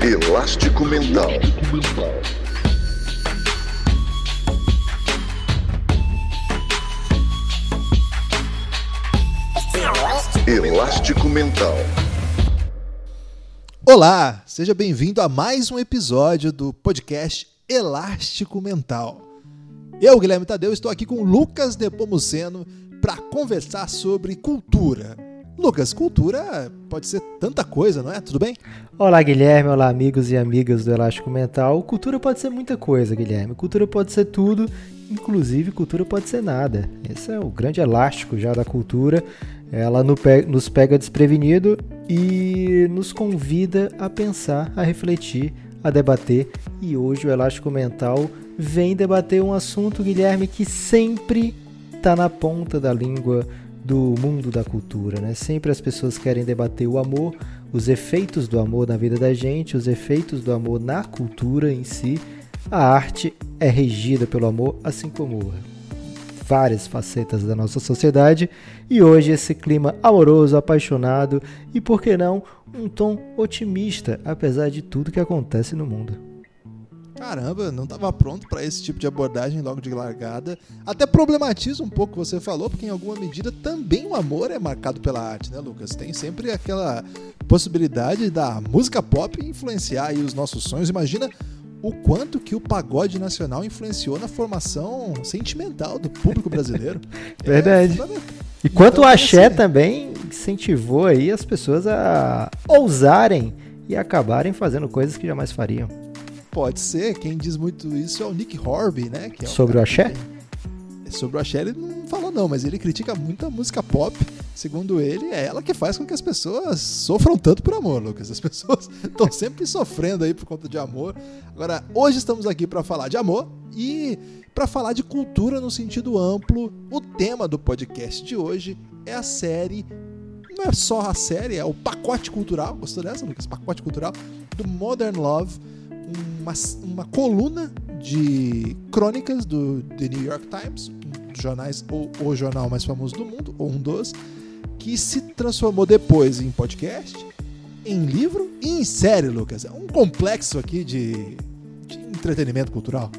Elástico Mental. Elástico Mental. Olá, seja bem-vindo a mais um episódio do podcast Elástico Mental. Eu, Guilherme Tadeu, estou aqui com Lucas Nepomuceno para conversar sobre cultura. Lucas, cultura pode ser tanta coisa, não é? Tudo bem? Olá, Guilherme. Olá, amigos e amigas do Elástico Mental. Cultura pode ser muita coisa, Guilherme. Cultura pode ser tudo, inclusive cultura pode ser nada. Esse é o grande elástico já da cultura. Ela nos pega desprevenido e nos convida a pensar, a refletir, a debater. E hoje o Elástico Mental vem debater um assunto, Guilherme, que sempre está na ponta da língua do mundo da cultura, né? Sempre as pessoas querem debater o amor, os efeitos do amor na vida da gente, os efeitos do amor na cultura em si. A arte é regida pelo amor, assim como várias facetas da nossa sociedade. E hoje esse clima amoroso, apaixonado e, por que não, um tom otimista, apesar de tudo que acontece no mundo. Caramba, não estava pronto para esse tipo de abordagem logo de largada. Até problematiza um pouco o que você falou, porque em alguma medida também o amor é marcado pela arte, né, Lucas? Tem sempre aquela possibilidade da música pop influenciar os nossos sonhos. Imagina o quanto que o pagode nacional influenciou na formação sentimental do público brasileiro. Verdade. É, e quanto então, o axé assim, também incentivou aí as pessoas a ousarem e acabarem fazendo coisas que jamais fariam. Pode ser, quem diz muito isso é o Nick Horby, né? É sobre o axé? Que... Sobre o axé ele não falou não, mas ele critica muito a música pop. Segundo ele, é ela que faz com que as pessoas sofram tanto por amor, Lucas. As pessoas estão sempre sofrendo aí por conta de amor. Agora, hoje estamos aqui para falar de amor e para falar de cultura no sentido amplo. O tema do podcast de hoje é a série não é só a série, é o pacote cultural. Gostou dessa, Lucas? Pacote cultural do Modern Love uma, uma coluna de crônicas do The New York Times, um dos jornais, ou o jornal mais famoso do mundo, ou um dos, que se transformou depois em podcast, em livro e em série, Lucas. É um complexo aqui de, de entretenimento cultural.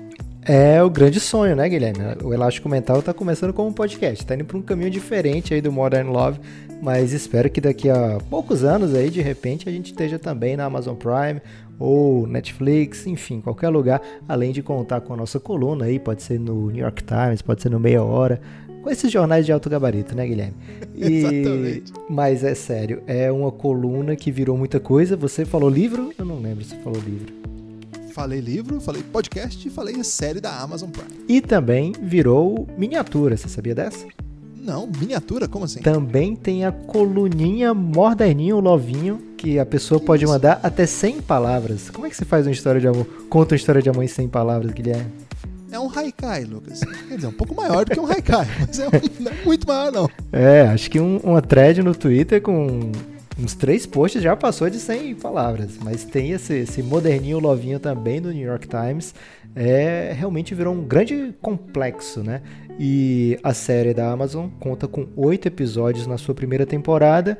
É o grande sonho, né, Guilherme? O Elástico Mental está começando como um podcast, está indo para um caminho diferente aí do Modern Love, mas espero que daqui a poucos anos aí, de repente, a gente esteja também na Amazon Prime ou Netflix, enfim, qualquer lugar, além de contar com a nossa coluna aí, pode ser no New York Times, pode ser no Meia Hora, com esses jornais de alto gabarito, né, Guilherme? E... Exatamente. Mas é sério, é uma coluna que virou muita coisa. Você falou livro? Eu não lembro se falou livro. Falei livro, falei podcast e falei série da Amazon Prime. E também virou miniatura, você sabia dessa? Não, miniatura? Como assim? Também tem a coluninha moderninho, lovinho, que a pessoa pode mandar até 100 palavras. Como é que você faz uma história de amor? Conta uma história de amor em 100 palavras, Guilherme. É um haikai, Lucas. Quer dizer, um pouco maior do que um haikai, mas é um, não é muito maior, não. É, acho que um, uma thread no Twitter com uns três posts já passou de 100 palavras, mas tem esse, esse moderninho lovinho também do New York Times. É, realmente virou um grande complexo, né? E a série da Amazon conta com oito episódios na sua primeira temporada.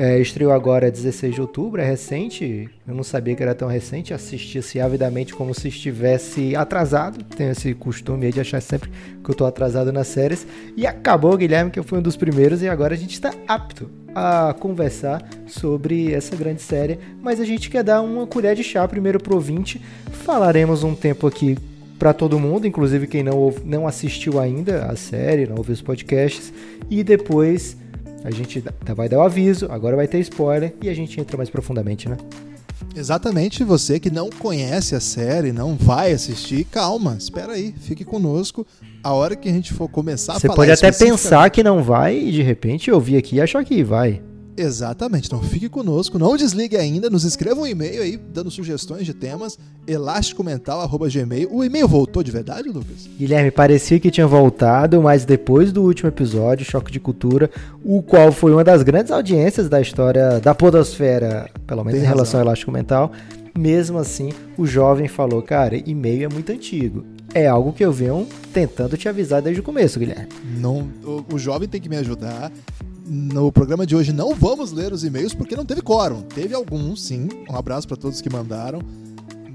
É, estreou agora 16 de outubro, é recente. Eu não sabia que era tão recente. Assistia-se avidamente como se estivesse atrasado. Tenho esse costume de achar sempre que eu estou atrasado nas séries. E acabou, Guilherme, que eu fui um dos primeiros. E agora a gente está apto a conversar sobre essa grande série. Mas a gente quer dar uma colher de chá primeiro pro ouvinte. Falaremos um tempo aqui para todo mundo, inclusive quem não, não assistiu ainda a série, não ouviu os podcasts, e depois a gente vai dar o aviso, agora vai ter spoiler e a gente entra mais profundamente, né? Exatamente, você que não conhece a série, não vai assistir, calma, espera aí, fique conosco. A hora que a gente for começar você a falar Você pode até pensar que não vai e de repente ouvir aqui e achar que vai. Exatamente. Então fique conosco, não desligue ainda, nos escreva um e-mail aí, dando sugestões de temas, elasticomental.gmail. O e-mail voltou de verdade, Lucas? Guilherme, parecia que tinha voltado, mas depois do último episódio, Choque de Cultura, o qual foi uma das grandes audiências da história da podosfera, pelo menos Tem em relação razão. ao Elástico Mental, mesmo assim, o jovem falou, cara, e-mail é muito antigo. É algo que eu venho tentando te avisar desde o começo, Guilherme. Não, o, o jovem tem que me ajudar no programa de hoje não vamos ler os e-mails porque não teve quórum. Teve alguns, sim. Um abraço para todos que mandaram.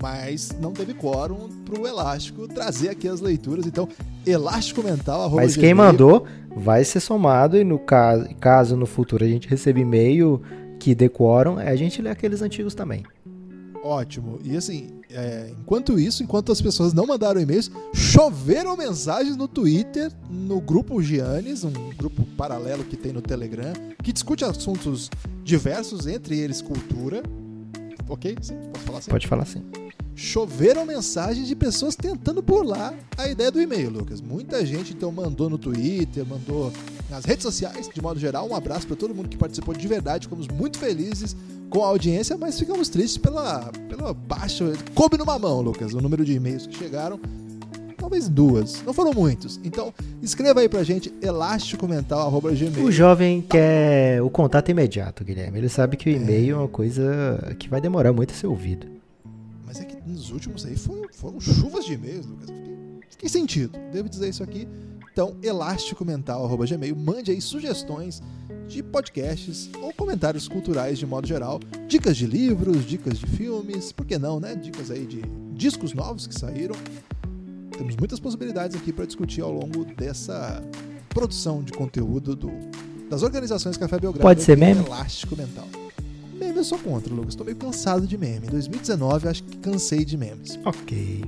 Mas não teve quórum pro Elástico trazer aqui as leituras. Então, elástico mental. Mas quem mandou vai ser somado e no caso, caso no futuro a gente receba e-mail que dê quórum, a gente lê aqueles antigos também. Ótimo. E assim, é, enquanto isso, enquanto as pessoas não mandaram e-mails, choveram mensagens no Twitter, no grupo Giannis, um grupo paralelo que tem no Telegram, que discute assuntos diversos, entre eles cultura. Ok? Sim, posso falar assim? Pode falar sim. Choveram mensagens de pessoas tentando burlar a ideia do e-mail, Lucas. Muita gente então mandou no Twitter, mandou nas redes sociais, de modo geral. Um abraço para todo mundo que participou de verdade. Ficamos muito felizes com a audiência, mas ficamos tristes pela, pela baixa. Coube numa mão, Lucas, o número de e-mails que chegaram. Talvez duas, não foram muitos. Então, escreva aí pra gente, elásticomental.gmail. O jovem quer o contato imediato, Guilherme. Ele sabe que o e-mail é, é uma coisa que vai demorar muito a ser ouvido. Mas é que nos últimos aí foram, foram chuvas de e-mails, Lucas. Fiquei, fiquei sentido. Devo dizer isso aqui. Então, elásticomental.gmail, mande aí sugestões de podcasts ou comentários culturais de modo geral, dicas de livros, dicas de filmes, por que não, né? Dicas aí de discos novos que saíram. Temos muitas possibilidades aqui para discutir ao longo dessa produção de conteúdo do, das organizações Café Belgrado. Pode ser meme? Elástico Mental. Eu sou contra, Lucas. Estou meio cansado de meme. Em 2019 acho que cansei de memes. Ok.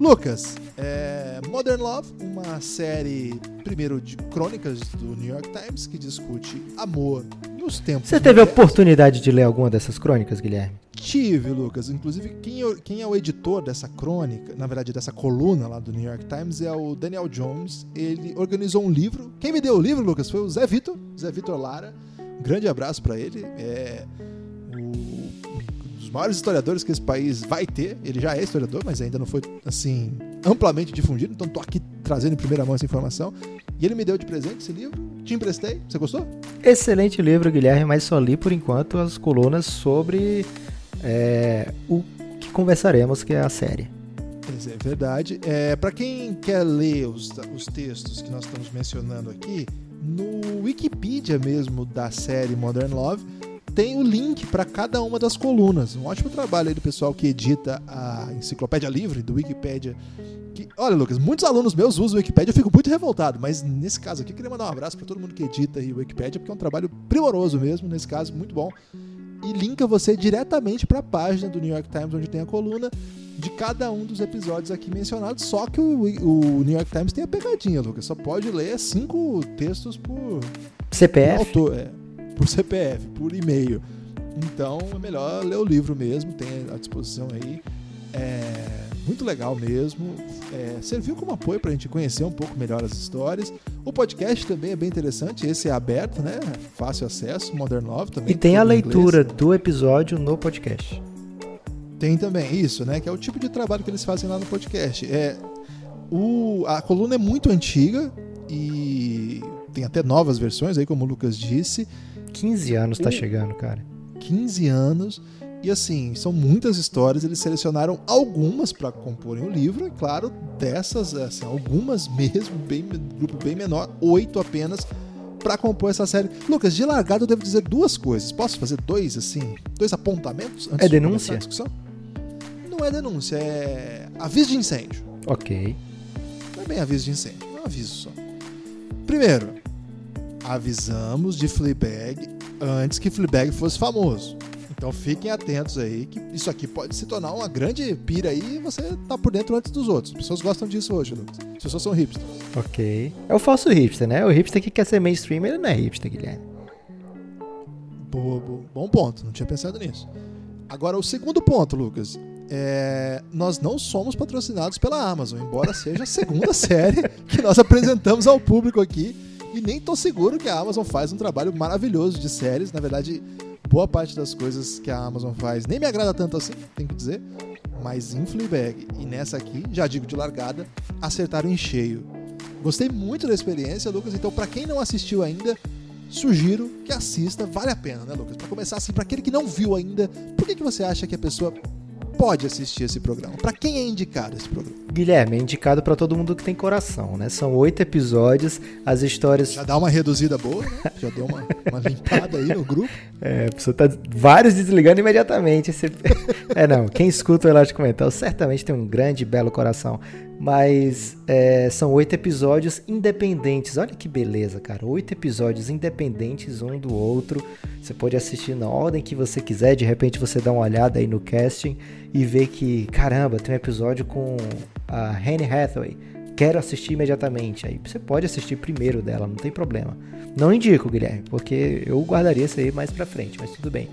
Lucas, é Modern Love, uma série, primeiro, de crônicas do New York Times que discute amor nos tempos. Você teve a oportunidade de ler alguma dessas crônicas, Guilherme? Tive, Lucas. Inclusive, quem, é quem é o editor dessa crônica, na verdade, dessa coluna lá do New York Times, é o Daniel Jones. Ele organizou um livro. Quem me deu o livro, Lucas, foi o Zé Vitor, Zé Vitor Lara. Um grande abraço para ele. É maiores historiadores que esse país vai ter. Ele já é historiador, mas ainda não foi assim amplamente difundido. Então tô aqui trazendo em primeira mão essa informação. E ele me deu de presente esse livro. Te emprestei. Você gostou? Excelente livro, Guilherme, mas só li por enquanto as colunas sobre é, o que conversaremos, que é a série. É verdade. É, Para quem quer ler os, os textos que nós estamos mencionando aqui, no Wikipedia mesmo da série Modern Love, tem o link para cada uma das colunas. Um ótimo trabalho aí do pessoal que edita a enciclopédia livre do Wikipedia. Que, olha, Lucas, muitos alunos meus usam o Wikipedia, eu fico muito revoltado, mas nesse caso aqui eu queria mandar um abraço para todo mundo que edita aí o Wikipedia, porque é um trabalho primoroso mesmo, nesse caso, muito bom. E linka você diretamente para a página do New York Times, onde tem a coluna de cada um dos episódios aqui mencionados. Só que o, o New York Times tem a pegadinha, Lucas. Só pode ler cinco textos por CPF. Por autor, é por CPF, por e-mail. Então é melhor ler o livro mesmo, tem à disposição aí. É muito legal mesmo. É, serviu como apoio para a gente conhecer um pouco melhor as histórias. O podcast também é bem interessante, esse é aberto, né? Fácil acesso, Modern Love também. E tem a leitura inglês. do episódio no podcast. Tem também isso, né? Que é o tipo de trabalho que eles fazem lá no podcast. É, o, a coluna é muito antiga e tem até novas versões aí, como o Lucas disse. 15 anos tá chegando, cara. 15 anos. E assim, são muitas histórias, eles selecionaram algumas para comporem o livro, e claro, dessas, assim, algumas mesmo, bem, grupo bem menor, oito apenas, para compor essa série. Lucas, de largada eu devo dizer duas coisas. Posso fazer dois, assim, dois apontamentos antes é denúncia? de discussão? Não é denúncia, é aviso de incêndio. Ok. Não é bem aviso de incêndio, é um aviso só. Primeiro, avisamos de Fleabag antes que Fleabag fosse famoso. Então fiquem atentos aí, que isso aqui pode se tornar uma grande pira aí e você tá por dentro antes dos outros. As pessoas gostam disso hoje, Lucas. As pessoas são hipsters. Ok. É o falso hipster, né? O hipster que quer ser mainstream, ele não é hipster, Guilherme. Boa, boa. Bom ponto, não tinha pensado nisso. Agora, o segundo ponto, Lucas. É, nós não somos patrocinados pela Amazon, embora seja a segunda série que nós apresentamos ao público aqui e nem tô seguro que a Amazon faz um trabalho maravilhoso de séries. Na verdade, boa parte das coisas que a Amazon faz nem me agrada tanto assim, tem que dizer. Mas em Fleabag e nessa aqui, já digo de largada, acertaram em cheio. Gostei muito da experiência, Lucas. Então, para quem não assistiu ainda, sugiro que assista. Vale a pena, né, Lucas? Para começar assim, para aquele que não viu ainda, por que, que você acha que a pessoa pode assistir esse programa? Para quem é indicado esse programa? Guilherme, é indicado para todo mundo que tem coração, né? São oito episódios, as histórias. Já dá uma reduzida boa, né? Já deu uma, uma limpada aí no grupo. É, a pessoa tá vários desligando imediatamente. Esse... é, não, quem escuta o Elástico Mental certamente tem um grande, belo coração. Mas é, são oito episódios independentes. Olha que beleza, cara. Oito episódios independentes um do outro. Você pode assistir na ordem que você quiser. De repente você dá uma olhada aí no casting e vê que, caramba, tem um episódio com a Anne Hathaway. Quero assistir imediatamente. Aí você pode assistir primeiro dela, não tem problema. Não indico, Guilherme, porque eu guardaria isso aí mais pra frente, mas tudo bem.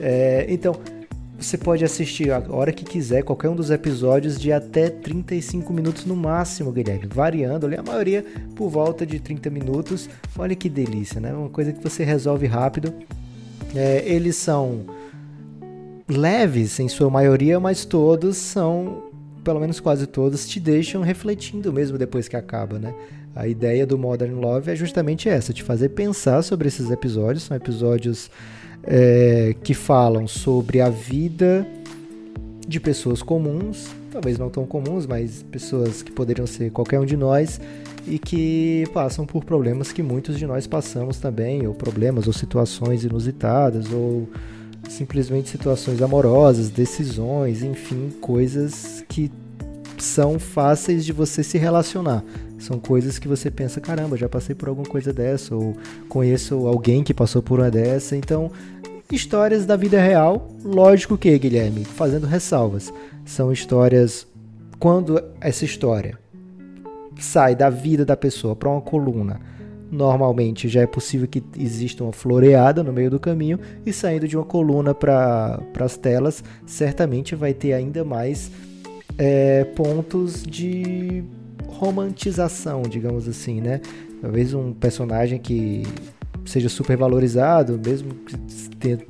É, então, você pode assistir a hora que quiser, qualquer um dos episódios, de até 35 minutos no máximo, Guilherme. Variando ali, a maioria por volta de 30 minutos. Olha que delícia, né? Uma coisa que você resolve rápido. É, eles são leves em sua maioria, mas todos são, pelo menos quase todos, te deixam refletindo mesmo depois que acaba, né? A ideia do Modern Love é justamente essa, te fazer pensar sobre esses episódios. São episódios é, que falam sobre a vida de pessoas comuns, talvez não tão comuns, mas pessoas que poderiam ser qualquer um de nós e que passam por problemas que muitos de nós passamos também, ou problemas ou situações inusitadas, ou simplesmente situações amorosas, decisões, enfim, coisas que são fáceis de você se relacionar. São coisas que você pensa, caramba, já passei por alguma coisa dessa, ou conheço alguém que passou por uma dessa. Então, histórias da vida real, lógico que, Guilherme, fazendo ressalvas. São histórias. Quando essa história sai da vida da pessoa para uma coluna, normalmente já é possível que exista uma floreada no meio do caminho, e saindo de uma coluna para as telas, certamente vai ter ainda mais é, pontos de romantização, digamos assim, né? Talvez um personagem que seja super valorizado, mesmo que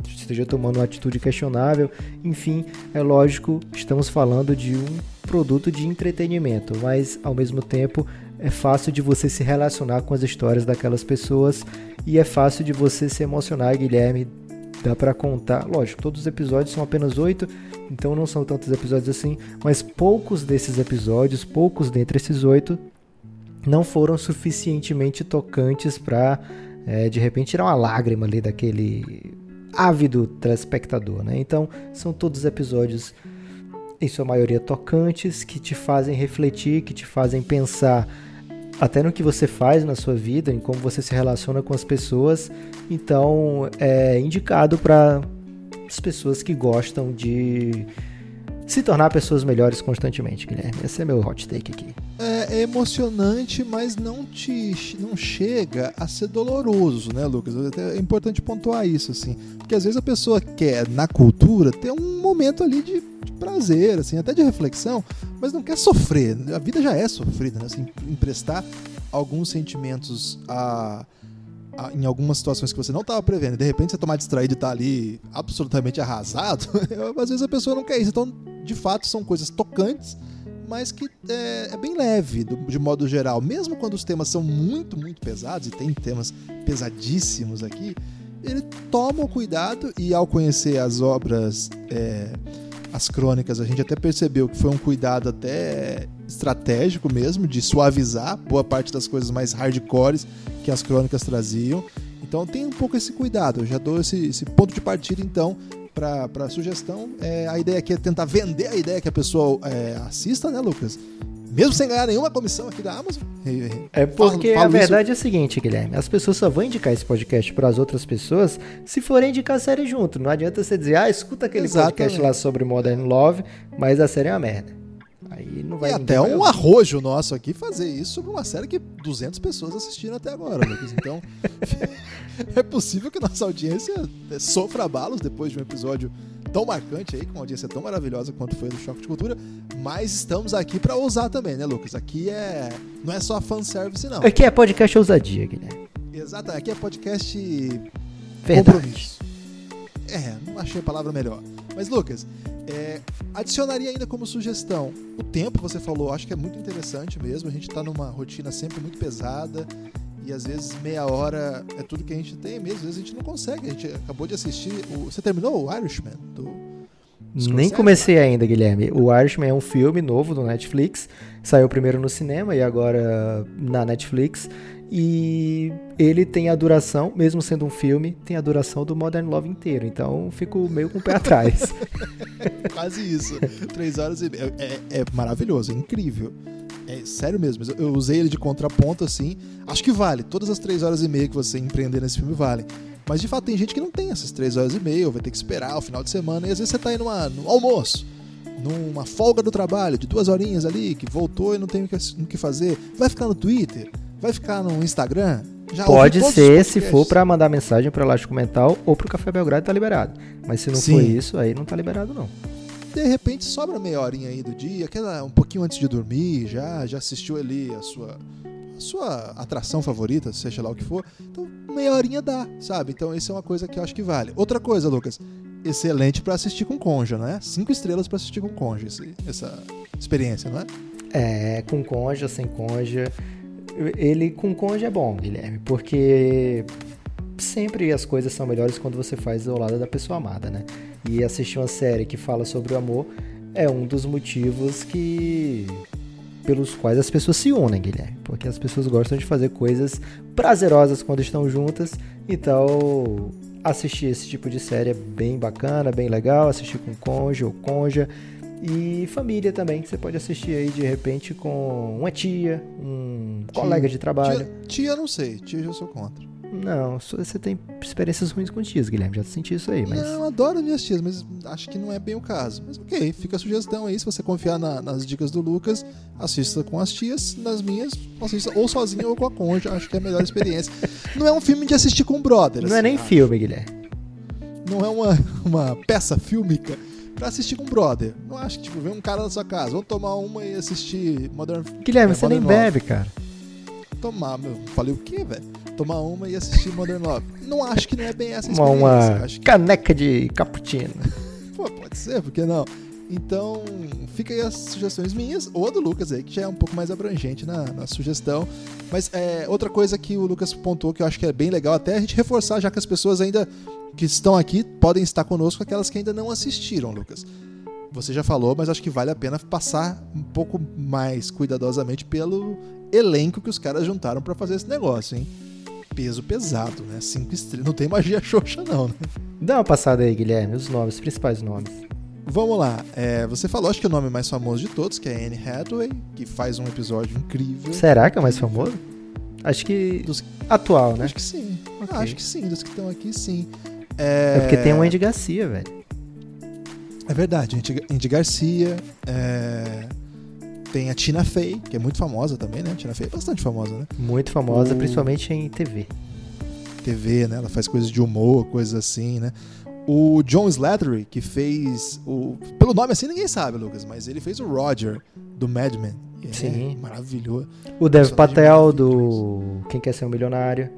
esteja tomando uma atitude questionável. Enfim, é lógico, estamos falando de um produto de entretenimento, mas ao mesmo tempo é fácil de você se relacionar com as histórias daquelas pessoas e é fácil de você se emocionar, Guilherme. Dá para contar, lógico, todos os episódios são apenas oito, então não são tantos episódios assim, mas poucos desses episódios, poucos dentre esses oito, não foram suficientemente tocantes para é, de repente tirar uma lágrima ali daquele ávido telespectador, né? Então são todos episódios em sua maioria tocantes que te fazem refletir, que te fazem pensar até no que você faz na sua vida, em como você se relaciona com as pessoas. Então é indicado para as pessoas que gostam de se tornar pessoas melhores constantemente, Guilherme. Esse é meu hot take aqui. É, é emocionante, mas não te não chega a ser doloroso, né, Lucas? É importante pontuar isso, assim. Porque às vezes a pessoa quer, na cultura, ter um momento ali de, de prazer, assim, até de reflexão, mas não quer sofrer. A vida já é sofrida, né? Assim, emprestar alguns sentimentos a em algumas situações que você não estava prevendo, de repente você tomar distraído e tá ali absolutamente arrasado, às vezes a pessoa não quer isso. Então, de fato, são coisas tocantes, mas que é, é bem leve, do, de modo geral. Mesmo quando os temas são muito, muito pesados, e tem temas pesadíssimos aqui, ele toma o cuidado e ao conhecer as obras, é, as crônicas, a gente até percebeu que foi um cuidado até estratégico mesmo, de suavizar boa parte das coisas mais hardcores que as crônicas traziam. Então tem um pouco esse cuidado. Eu já dou esse, esse ponto de partida, então, para sugestão. É, a ideia aqui é tentar vender a ideia que a pessoa é, assista, né, Lucas? Mesmo sem ganhar nenhuma comissão aqui da Amazon. É porque falo, falo a verdade isso. é a seguinte, Guilherme. As pessoas só vão indicar esse podcast para as outras pessoas se forem indicar a série junto. Não adianta você dizer, ah, escuta aquele Exatamente. podcast lá sobre Modern Love, mas a série é uma merda. Aí não vai e até um arrojo nosso aqui fazer isso sobre uma série que 200 pessoas assistiram até agora, Lucas. Então, é possível que nossa audiência sofra abalos depois de um episódio tão marcante aí, com uma audiência tão maravilhosa quanto foi do Choque de Cultura, mas estamos aqui para ousar também, né, Lucas? Aqui é não é só fanservice, não. Aqui é podcast ousadia, Guilherme. Exato, aqui é podcast Verdade. compromisso. É, não achei a palavra melhor. Mas, Lucas, é, adicionaria ainda como sugestão o tempo, você falou, acho que é muito interessante mesmo. A gente está numa rotina sempre muito pesada e às vezes meia hora é tudo que a gente tem mesmo. Às vezes a gente não consegue. A gente acabou de assistir. O, você terminou o Irishman do, Nem comecei ainda, Guilherme. O Irishman é um filme novo do Netflix. Saiu primeiro no cinema e agora na Netflix. E ele tem a duração, mesmo sendo um filme, tem a duração do Modern Love inteiro. Então fico meio com o pé atrás. Quase isso. Três horas e meia. É, é maravilhoso, é incrível. É sério mesmo. Eu usei ele de contraponto assim. Acho que vale. Todas as três horas e meia que você empreender nesse filme valem. Mas de fato tem gente que não tem essas três horas e meia, vai ter que esperar o final de semana, e às vezes você tá aí numa, almoço, numa folga do trabalho, de duas horinhas ali, que voltou e não tem o que, o que fazer. Vai ficar no Twitter? Vai ficar no Instagram? Já Pode ser se for para mandar mensagem para Elástico Mental ou para o Café Belgrado tá liberado. Mas se não Sim. for isso, aí não tá liberado não. De repente sobra meia horinha aí do dia, aquela um pouquinho antes de dormir, já já assistiu ali a sua a sua atração favorita, seja lá o que for. Então meia horinha dá, sabe? Então isso é uma coisa que eu acho que vale. Outra coisa, Lucas, excelente para assistir com conja, né? Cinco estrelas para assistir com conja, esse, essa experiência, não é? É, com conja, sem conja ele com cônjuge é bom, Guilherme, porque sempre as coisas são melhores quando você faz ao lado da pessoa amada, né? E assistir uma série que fala sobre o amor é um dos motivos que pelos quais as pessoas se unem, Guilherme, porque as pessoas gostam de fazer coisas prazerosas quando estão juntas, então assistir esse tipo de série é bem bacana, bem legal, assistir com cônjuge ou conja e família também, você pode assistir aí de repente com uma tia, um tia, colega de trabalho. Tia, tia não sei, tia eu sou contra. Não, você tem experiências ruins com tias, Guilherme. Já senti isso aí, mas. Não, adoro minhas tias, mas acho que não é bem o caso. Mas ok, fica a sugestão aí. Se você confiar na, nas dicas do Lucas, assista com as tias. Nas minhas, assista ou sozinho ou com a conja. Acho que é a melhor experiência. não é um filme de assistir com brothers. Não é nem acho. filme, Guilherme. Não é uma, uma peça fílmica pra assistir com um brother. Não acho que, tipo, vem um cara na sua casa, vamos tomar uma e assistir Modern Guilherme, é, você Modern nem Love. bebe, cara. Tomar, meu. Falei o quê, velho? Tomar uma e assistir Modern Love. Não acho que não é bem essa experiência. Uma, que... caneca de cappuccino. Pô, pode ser, por que não? Então, fica aí as sugestões minhas, ou a do Lucas aí, que já é um pouco mais abrangente na, na sugestão. Mas é, outra coisa que o Lucas pontuou que eu acho que é bem legal até a gente reforçar, já que as pessoas ainda que estão aqui podem estar conosco, aquelas que ainda não assistiram, Lucas. Você já falou, mas acho que vale a pena passar um pouco mais cuidadosamente pelo elenco que os caras juntaram para fazer esse negócio, hein? Peso pesado, né? Cinco estrelas. Não tem magia xoxa, não, né? Dá uma passada aí, Guilherme, os nomes, os principais nomes. Vamos lá. É, você falou, acho que o nome mais famoso de todos, que é Anne Hathaway, que faz um episódio incrível. Será que é o mais famoso? Acho que. Dos... Atual, né? Acho que sim. Okay. Acho que sim, dos que estão aqui, sim. É... é porque tem o Andy Garcia, velho. É verdade, Andy Garcia. É... Tem a Tina Fey, que é muito famosa também, né? A Tina Fey é bastante famosa, né? Muito famosa, o... principalmente em TV. TV, né? Ela faz coisas de humor, coisas assim, né? O John Slattery, que fez o. Pelo nome assim ninguém sabe, Lucas, mas ele fez o Roger do Mad Men. É Sim. maravilhoso. O Dev Patel do Quem Quer Ser um Milionário.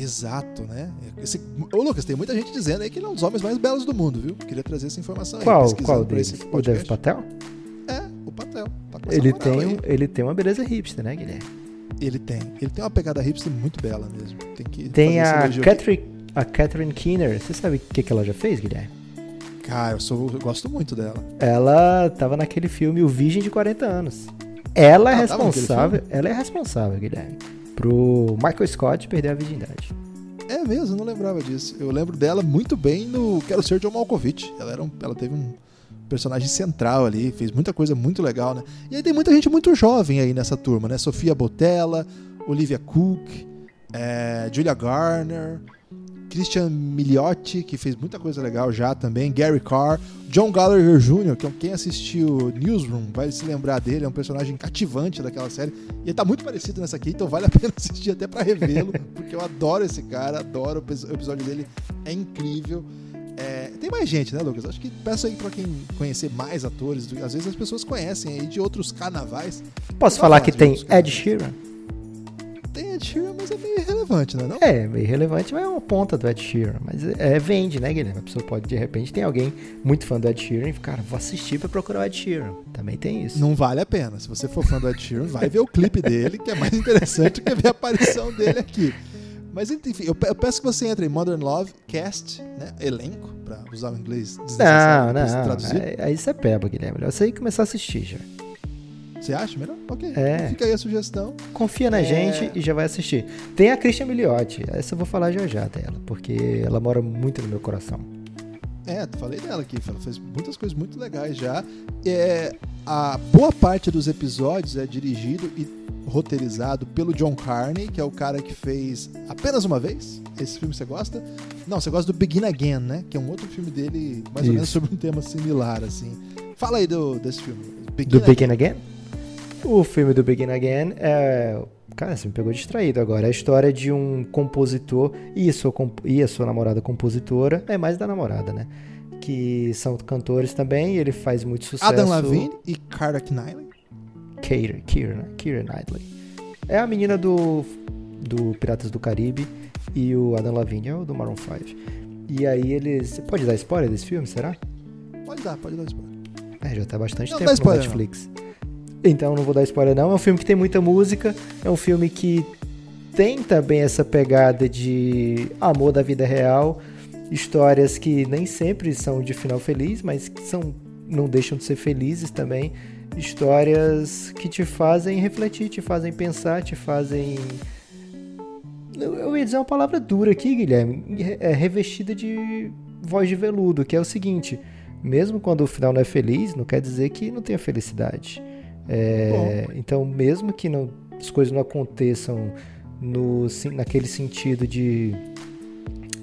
Exato, né? Esse... Ô, Lucas, tem muita gente dizendo aí que ele é um dos homens mais belos do mundo, viu? Queria trazer essa informação qual, aí. Qual deles? O Dev Patel? É, o Patel. Tá ele tem, ele tem uma beleza hipster, né, Guilherme? Ele tem. Ele tem uma pegada hipster muito bela mesmo. Tem que Tem a Catherine, a Catherine Keener. Você sabe o que, que ela já fez, Guilherme? Cara, eu, sou, eu gosto muito dela. Ela tava naquele filme O Virgem de 40 anos. Ela é ah, responsável. Ela é responsável, Guilherme pro Michael Scott perder a virgindade. É mesmo, não lembrava disso. Eu lembro dela muito bem no Quero Ser John Malkovich. Ela, era um, ela teve um personagem central ali, fez muita coisa muito legal, né? E aí tem muita gente muito jovem aí nessa turma, né? Sofia Botella, Olivia Cook, é, Julia Garner, Christian Milioti, que fez muita coisa legal já também, Gary Carr, John Gallagher Jr., que é quem assistiu Newsroom vai se lembrar dele, é um personagem cativante daquela série. E ele tá muito parecido nessa aqui, então vale a pena assistir até para revê-lo, porque eu adoro esse cara, adoro o episódio dele, é incrível. É, tem mais gente, né, Lucas? Acho que peço aí pra quem conhecer mais atores, às vezes as pessoas conhecem aí de outros carnavais. Posso falar que tem Ed Sheeran? Tem Ed Sheeran, mas é meio irrelevante, né? Não? É, meio irrelevante, mas é uma ponta do Ed Sheeran. Mas é, vende, né, Guilherme? A pessoa pode, de repente, tem alguém muito fã do Ed Sheeran e, cara, vou assistir pra procurar o Ed Sheeran. Também tem isso. Não vale a pena. Se você for fã do Ed Sheeran, vai ver o clipe dele, que é mais interessante do que ver a aparição dele aqui. Mas enfim, eu, pe- eu peço que você entre em Modern Love Cast, né? Elenco, pra usar o inglês desnecessário Não, não. traduzir. Aí, aí você peba, Guilherme. Melhor você ir começar a assistir já. Você acha melhor? Ok. É. Fica aí a sugestão. Confia na É. gente e já vai assistir. Tem a Christian Milioti. Essa eu vou falar já já dela, porque ela mora muito no meu coração. É, falei dela aqui, ela fez muitas coisas muito legais já. É, a boa parte dos episódios é dirigido e roteirizado pelo John Carney, que é o cara que fez Apenas Uma Vez. Esse filme você gosta? Não, você gosta do Begin Again, né? Que é um outro filme dele, mais ou menos Isso. sobre um tema similar, assim. Fala aí do, desse filme. Do Begin Again? O filme do Begin Again é. Cara, você me pegou distraído agora. É a história de um compositor e a sua, comp- e a sua namorada compositora. É mais da namorada, né? Que são cantores também. E ele faz muito sucesso. Adam Levine e Cara Knightley. Keira, Keira, né? Keira Knightley. É a menina do, do Piratas do Caribe e o Adam Levine é o do Maroon 5. E aí eles... Pode dar spoiler desse filme, será? Pode dar, pode dar spoiler. É, já tá bastante Não tempo no spoiler, Netflix. Então não vou dar spoiler não. É um filme que tem muita música, é um filme que tem também essa pegada de amor da vida real, histórias que nem sempre são de final feliz, mas que são não deixam de ser felizes também, histórias que te fazem refletir, te fazem pensar, te fazem eu ia dizer uma palavra dura aqui, Guilherme, é revestida de voz de veludo, que é o seguinte: mesmo quando o final não é feliz, não quer dizer que não tenha felicidade. É, então, mesmo que não- as coisas não aconteçam no, naquele sentido de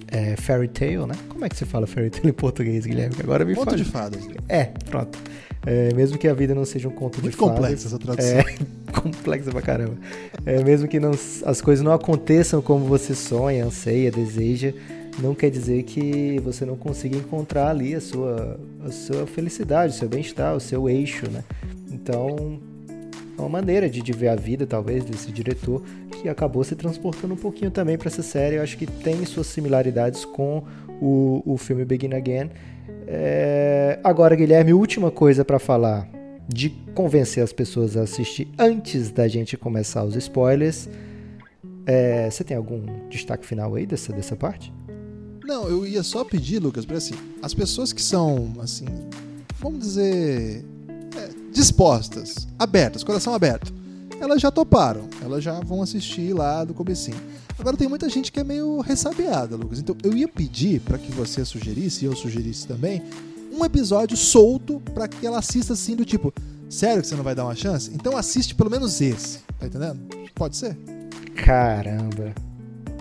é, fairy tale, né? Como é que se fala fairy tale em português, Guilherme? Agora me Conto fala. de fadas. É, pronto. É, mesmo que a vida não seja um conto Muito de fadas. complexa essa tradução. É, complexa pra caramba. É, mesmo que não, as coisas não aconteçam como você sonha, anseia, deseja, não quer dizer que você não consiga encontrar ali a sua, a sua felicidade, o seu bem-estar, o seu eixo, né? Então, é uma maneira de, de ver a vida, talvez, desse diretor, que acabou se transportando um pouquinho também para essa série. Eu acho que tem suas similaridades com o, o filme Begin Again. É, Agora, Guilherme, última coisa para falar de convencer as pessoas a assistir antes da gente começar os spoilers. É, Você tem algum destaque final aí dessa, dessa parte? Não, eu ia só pedir, Lucas, para assim, as pessoas que são, assim, vamos dizer, dispostas, abertas, coração aberto, elas já toparam, elas já vão assistir lá do comecinho. Agora tem muita gente que é meio ressabiada, Lucas. Então eu ia pedir para que você sugerisse, e eu sugerisse também, um episódio solto para que ela assista assim do tipo, sério que você não vai dar uma chance? Então assiste pelo menos esse, tá entendendo? Pode ser? Caramba.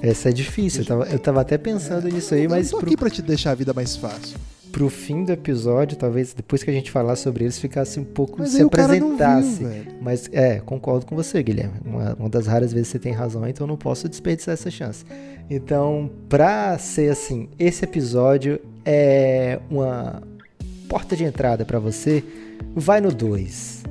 Essa é difícil. Eu tava, eu tava até pensando nisso aí, eu mas não tô pro, aqui para te deixar a vida mais fácil. Pro fim do episódio, talvez depois que a gente falar sobre eles, ficasse um pouco. Mas se apresentasse. viu. Mas é, concordo com você, Guilherme. Uma, uma das raras vezes você tem razão, então eu não posso desperdiçar essa chance. Então, pra ser assim, esse episódio é uma porta de entrada pra você, vai no 2.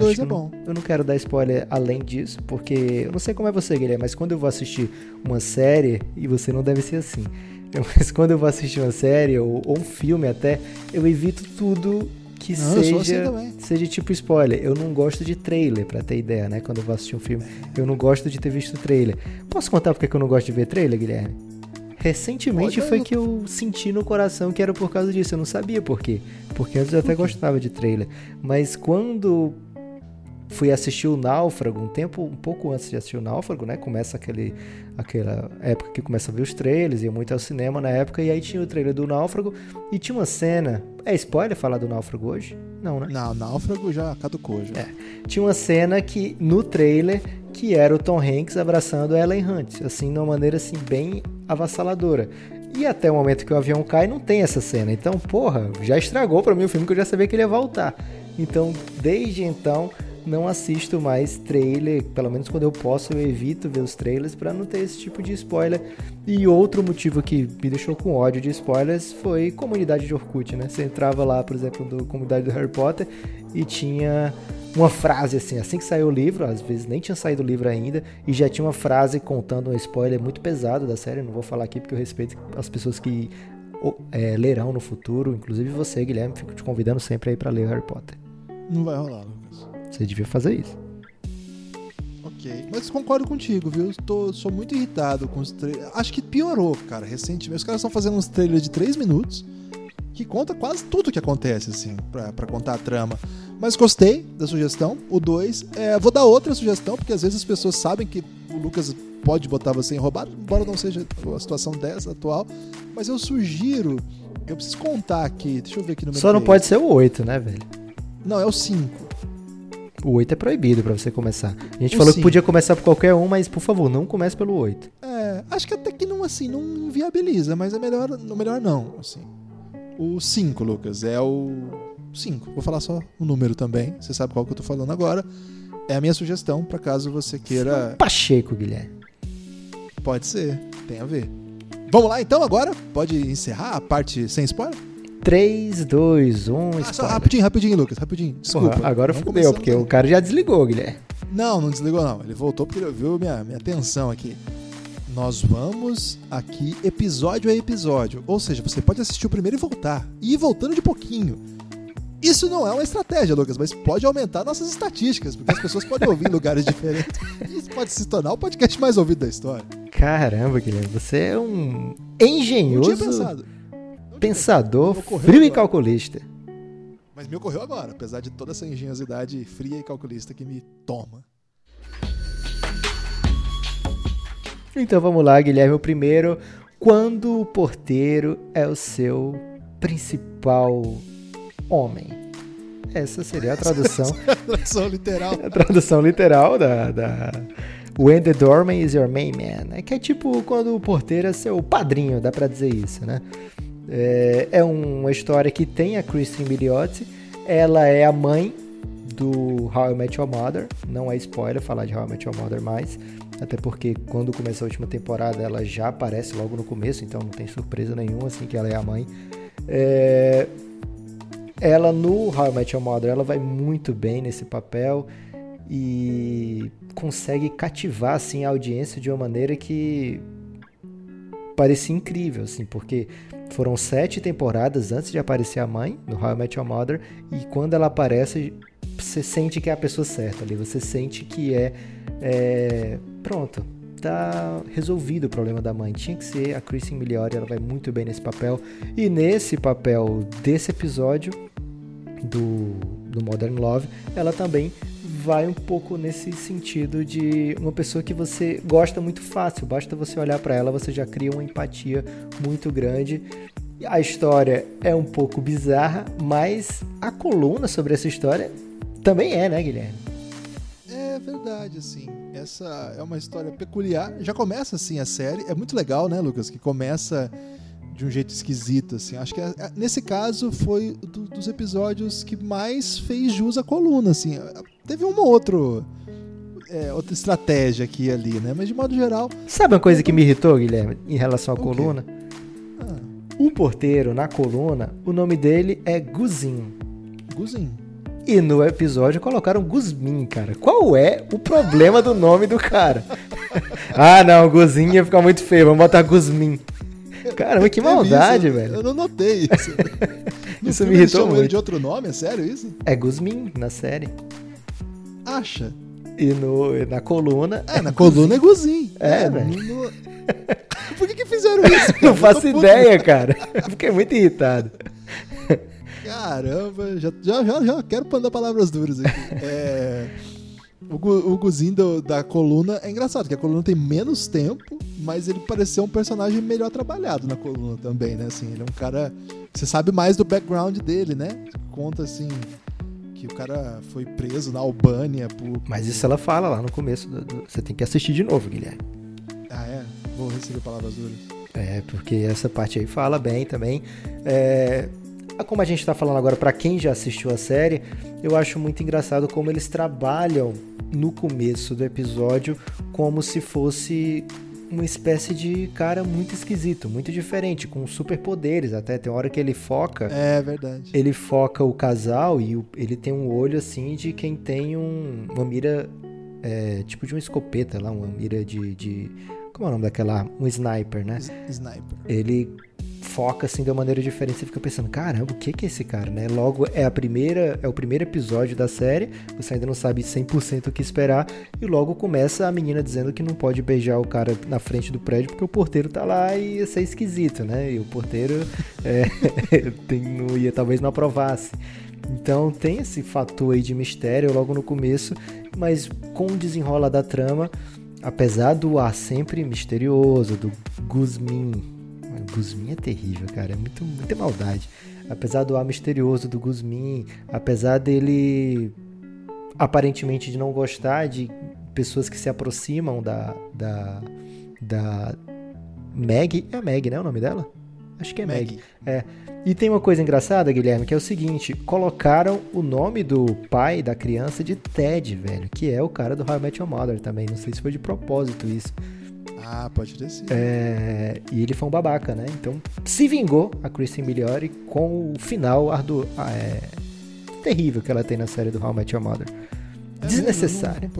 Dois que é eu não- bom. eu não quero dar spoiler além disso, porque eu não sei como é você, Guilherme, mas quando eu vou assistir uma série, e você não deve ser assim, mas quando eu vou assistir uma série ou, ou um filme até, eu evito tudo que Não, assim seja, também. seja tipo spoiler. Eu não gosto de trailer, pra ter ideia, né? Quando eu vou assistir um filme, eu não gosto de ter visto trailer. Posso contar porque que eu não gosto de ver trailer, Guilherme? Recentemente Pode, foi eu- que eu senti no coração que era por causa disso. Eu não sabia por quê. Porque antes eu até gostava de trailer. Mas quando fui assistir o Náufrago, um tempo, um pouco antes de assistir o Náufrago, né? Começa aquele, aquela época que começa a ver os trailers, ia muito ao cinema na época, e aí tinha o trailer do Náufrago, e tinha uma cena. É spoiler falar do Náufrago hoje? Não, né? Não, náufrago já caducou já. É. Tinha uma cena que, no trailer, que era o Tom Hanks abraçando a Ellen Hunt, assim, de uma maneira assim, bem avassaladora. E até o momento que o avião cai, não tem essa cena. Então, porra, já estragou pra mim o filme que eu já sabia que ele ia voltar. Então, desde então, não assisto mais trailer, pelo menos quando eu posso, eu evito ver os trailers pra não ter esse tipo de spoiler. E outro motivo que me deixou com ódio de spoilers foi comunidade de Orkut, né? Você entrava lá, por exemplo, do comunidade do Harry Potter e tinha uma frase assim, assim que saiu o livro, às vezes nem tinha saído o livro ainda, e já tinha uma frase contando um spoiler muito pesado da série, não vou falar aqui porque eu respeito as pessoas que é, lerão no futuro, inclusive você, Guilherme, fico te convidando sempre aí pra ler o Harry Potter. Não vai rolar, Lucas. Você devia fazer isso. Ok. Mas concordo contigo, viu? Tô, sou muito irritado com os trailers. Acho que piorou, cara, recentemente. Os caras estão fazendo uns trailers de 3 minutos que conta quase tudo que acontece, assim, pra, pra contar a trama. Mas gostei da sugestão. O 2. É, vou dar outra sugestão, porque às vezes as pessoas sabem que o Lucas pode botar você em roubado, embora não seja a situação dessa atual. Mas eu sugiro. Eu preciso contar aqui. Deixa eu ver aqui no meu. Só não pode ser o 8, né, velho? Não, é o 5. O 8 é proibido pra você começar. A gente O falou que podia começar por qualquer um, mas por favor, não comece pelo 8. É, acho que até que não assim, não inviabiliza, mas é melhor, melhor não, assim. O 5, Lucas, é o 5. Vou falar só o número também, você sabe qual que eu tô falando agora. É a minha sugestão para caso você queira, Pacheco, Guilherme. pode ser, tem a ver. Vamos lá então agora? Pode encerrar a parte sem spoiler? 3, 2, 1, Ah, só rapidinho, rapidinho, Lucas, rapidinho. Desculpa. Porra, agora fudeu, porque o cara já desligou, Guilherme. Não, não desligou não. Ele voltou porque ele viu minha, minha atenção aqui. Nós vamos aqui episódio a episódio. Ou seja, você pode assistir o primeiro e voltar. E ir voltando de pouquinho. Isso não é uma estratégia, Lucas, mas pode aumentar nossas estatísticas, porque as pessoas podem ouvir em lugares diferentes. E isso pode se tornar o podcast mais ouvido da história. Caramba, Guilherme, você é um Não tinha engenhoso pensado. Pensador frio e calculista. Mas me ocorreu agora, apesar de toda essa engenhosidade fria e calculista que me toma. Então vamos lá, Guilherme. O primeiro, quando o porteiro é o seu principal homem. Essa seria a tradução, Tradução literal. a tradução literal da, da When the doorman is your main man. É que é tipo quando o porteiro é seu padrinho, dá pra dizer isso, né? É, é uma história que tem a Kristen Milioti. Ela é a mãe do How I Met Your Mother. Não é spoiler falar de How I Met Your Mother mais. Até porque quando começou a última temporada ela já aparece logo no começo, então não tem surpresa nenhuma assim que ela é a mãe. É, ela no How I Met Your Mother ela vai muito bem nesse papel e consegue cativar assim a audiência de uma maneira que parecia incrível, assim, porque foram sete temporadas antes de aparecer a mãe no How I Met Your Mother e quando ela aparece você sente que é a pessoa certa ali, você sente que é, é pronto, tá resolvido o problema da mãe. Tinha que ser a Kristen Milioti, ela vai muito bem nesse papel e nesse papel desse episódio do, do Modern Love, ela também vai um pouco nesse sentido de uma pessoa que você gosta muito fácil, basta você olhar para ela, você já cria uma empatia muito grande. A história é um pouco bizarra, mas a coluna sobre essa história também é, né, Guilherme? É verdade, assim. Essa é uma história peculiar. Já começa assim a série. É muito legal, né, Lucas? Que começa de um jeito esquisito, assim. Acho que é- é- nesse caso foi do- dos episódios que mais fez jus à coluna, assim. Teve uma outro, é, outra estratégia aqui e ali, né? Mas de modo geral, Sabe uma coisa que me irritou, Guilherme, em relação à O coluna? ah, O porteiro na coluna, o nome dele é Guzinho. Guzinho. E no episódio colocaram Guzmin, cara. Qual é o problema do nome do cara? ah, não, Guzinho ia ficar muito feio. Vamos botar Guzmin. Caramba, que maldade, Teve isso, velho. Eu não notei isso. Isso me irritou chamam ele muito. de outro nome? É sério isso? É Guzmin na série. Acha? E no, na coluna. É, na coluna é Guzinho. É, no- velho. no- Por que, que fizeram isso? cara? Não faço tô puto. ideia, cara. Fiquei muito irritado. Caramba, já, já, já, já quero mandar palavras duras aqui. É, o, o Guzinho do- da coluna é engraçado, que a coluna tem menos tempo, mas ele pareceu um personagem melhor trabalhado na coluna também, né? Assim, ele é um cara. Você sabe mais do background dele, né? Conta assim. Que o cara foi preso na Albânia por. Mas isso ela fala lá no começo. do- do- Você tem que assistir de novo, Guilherme. Ah, é? Vou receber palavras duras. É, porque essa parte aí fala bem também. É, como a gente tá falando agora, pra quem já assistiu a série, eu acho muito engraçado como eles trabalham no começo do episódio como se fosse uma espécie de cara muito esquisito, muito diferente, com superpoderes até. Tem hora que ele foca. É verdade. Ele foca o casal e o- ele tem um olho assim de quem tem um- uma mira é, tipo de uma escopeta lá, uma mira de, de- Como é o nome daquela? Um sniper, né? Sniper. Ele foca assim de uma maneira diferente. Você fica pensando, caramba, o que que é esse cara, né? Logo é a primeira, é o primeiro episódio da série, você ainda não sabe 100% o que esperar e logo começa a menina dizendo que não pode beijar o cara na frente do prédio porque o porteiro tá lá e ia ser esquisito, né? E o porteiro é, tem, não ia talvez não aprovasse. Então tem esse fator aí de mistério logo no começo, mas com o desenrola da trama, apesar do ar sempre misterioso, do Guzmin. Guzmin é terrível, cara, é muito, muita maldade. Apesar do ar misterioso do Guzmin, apesar dele aparentemente de não gostar de pessoas que se aproximam da da da Meg, é a Meg, né, o nome dela? Acho que é Meg. Meg. É. E tem uma coisa engraçada, Guilherme, que é o seguinte: colocaram o nome do pai da criança de Ted, velho, que é o cara do How I Met Your Mother também. Não sei se foi de propósito isso. Ah, pode ter sido. É, e ele foi um babaca, né? Então se vingou a Kristen Miliori com o final ardu ah, é, terrível que ela tem na série do How I Met Your Mother. É, Desnecessário.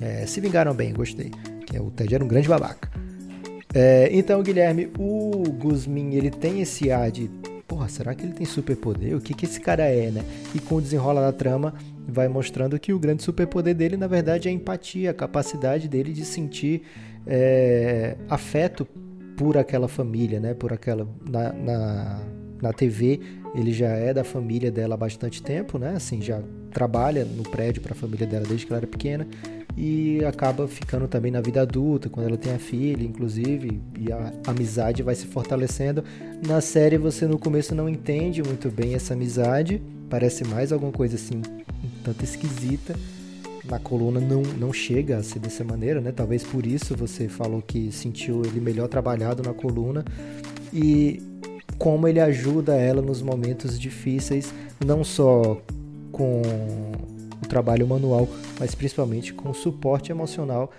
É, se vingaram bem, gostei. Que é, o Ted era um grande babaca. É, então, Guilherme, o Guzmin, ele tem esse ar de porra, será que ele tem superpoder? O que, que esse cara é, né? E com o desenrola da trama, vai mostrando que o grande superpoder dele, na verdade, é a empatia, a capacidade dele de sentir é, afeto por aquela família, né? Por aquela. Na, na, na TV, ele já é da família dela há bastante tempo, né? Assim, já trabalha no prédio para a família dela desde que ela era pequena e acaba ficando também na vida adulta, quando ela tem a filha, inclusive, e a amizade vai se fortalecendo. Na série você no começo não entende muito bem essa amizade, parece mais alguma coisa assim, um tanto esquisita. Na coluna não, não chega a ser dessa maneira, né? Talvez por isso você falou que sentiu ele melhor trabalhado na coluna. E como ele ajuda ela nos momentos difíceis, não só com o trabalho manual, mas principalmente com o suporte emocional.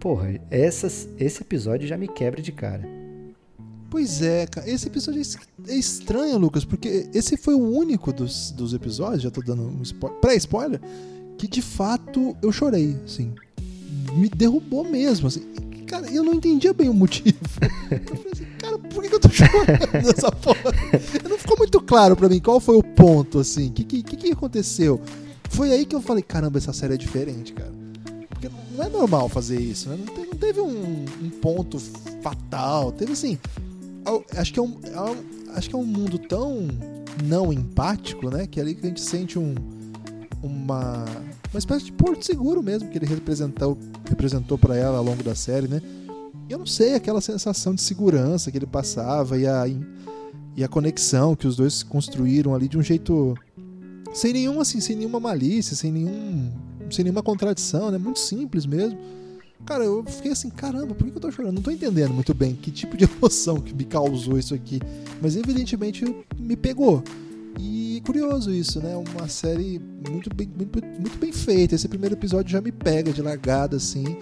Porra, essas, esse episódio já me quebra de cara. Pois é, cara. Esse episódio é, é estranho, Lucas, porque esse foi o único dos, dos episódios, já tô dando um pré-spoiler, que de fato eu chorei, assim. Me derrubou mesmo, assim. Cara, eu não entendia bem o motivo. Eu falei assim, cara, por que eu tô chorando nessa porra? Não ficou muito claro para mim qual foi o ponto, assim. O que, que, que aconteceu? Foi aí que eu falei, caramba, essa série é diferente, cara. Porque não é normal fazer isso, né? Não, teve, não teve um, um, ponto fatal. Teve assim. Acho que, é um, é acho que é um mundo tão não empático, né? Que é ali que a gente sente um, uma, uma espécie de porto seguro mesmo que ele representou, representou para ela ao longo da série, né? Eu não sei, aquela sensação de segurança que ele passava e a, e a conexão que os dois construíram ali de um jeito sem nenhum assim, sem nenhuma malícia, sem nenhum, sem nenhuma contradição, né? Muito simples mesmo. Cara, eu fiquei assim, caramba, por que eu tô chorando? Não tô entendendo muito bem que tipo de emoção que me causou isso aqui. Mas evidentemente me pegou. Curioso isso, né? Uma série muito bem, muito, muito bem feita. Esse primeiro episódio já me pega de largada, assim.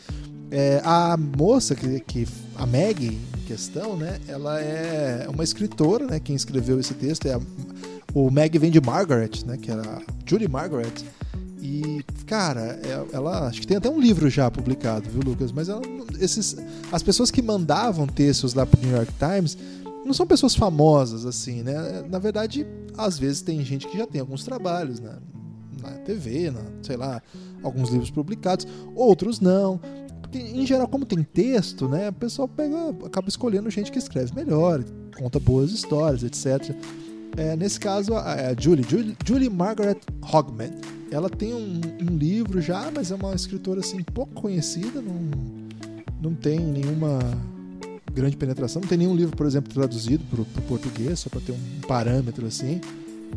É, a moça que, que a Meg em questão, né? Ela é uma escritora, né? Quem escreveu esse texto é a o Meg vem de Margaret, né? Que era Julie Margaret. E, cara, é, ela acho que tem até um livro já publicado, viu, Lucas? Mas ela, esses, as pessoas que mandavam textos lá pro New York Times não são pessoas famosas, assim, né? Na verdade, às vezes tem gente que já tem alguns trabalhos né? na TV, na, sei lá, alguns livros publicados, outros não. Porque, em geral, como tem texto, né? O pessoal pega, acaba escolhendo gente que escreve melhor, conta boas histórias, etc. É, nesse caso, a, a Julie, Julie, Julie, Margaret Hogman, ela tem um, um, livro já, mas é uma escritora assim pouco conhecida, não, não tem nenhuma grande penetração, não tem nenhum livro, por exemplo, traduzido para o português, só para ter um parâmetro assim.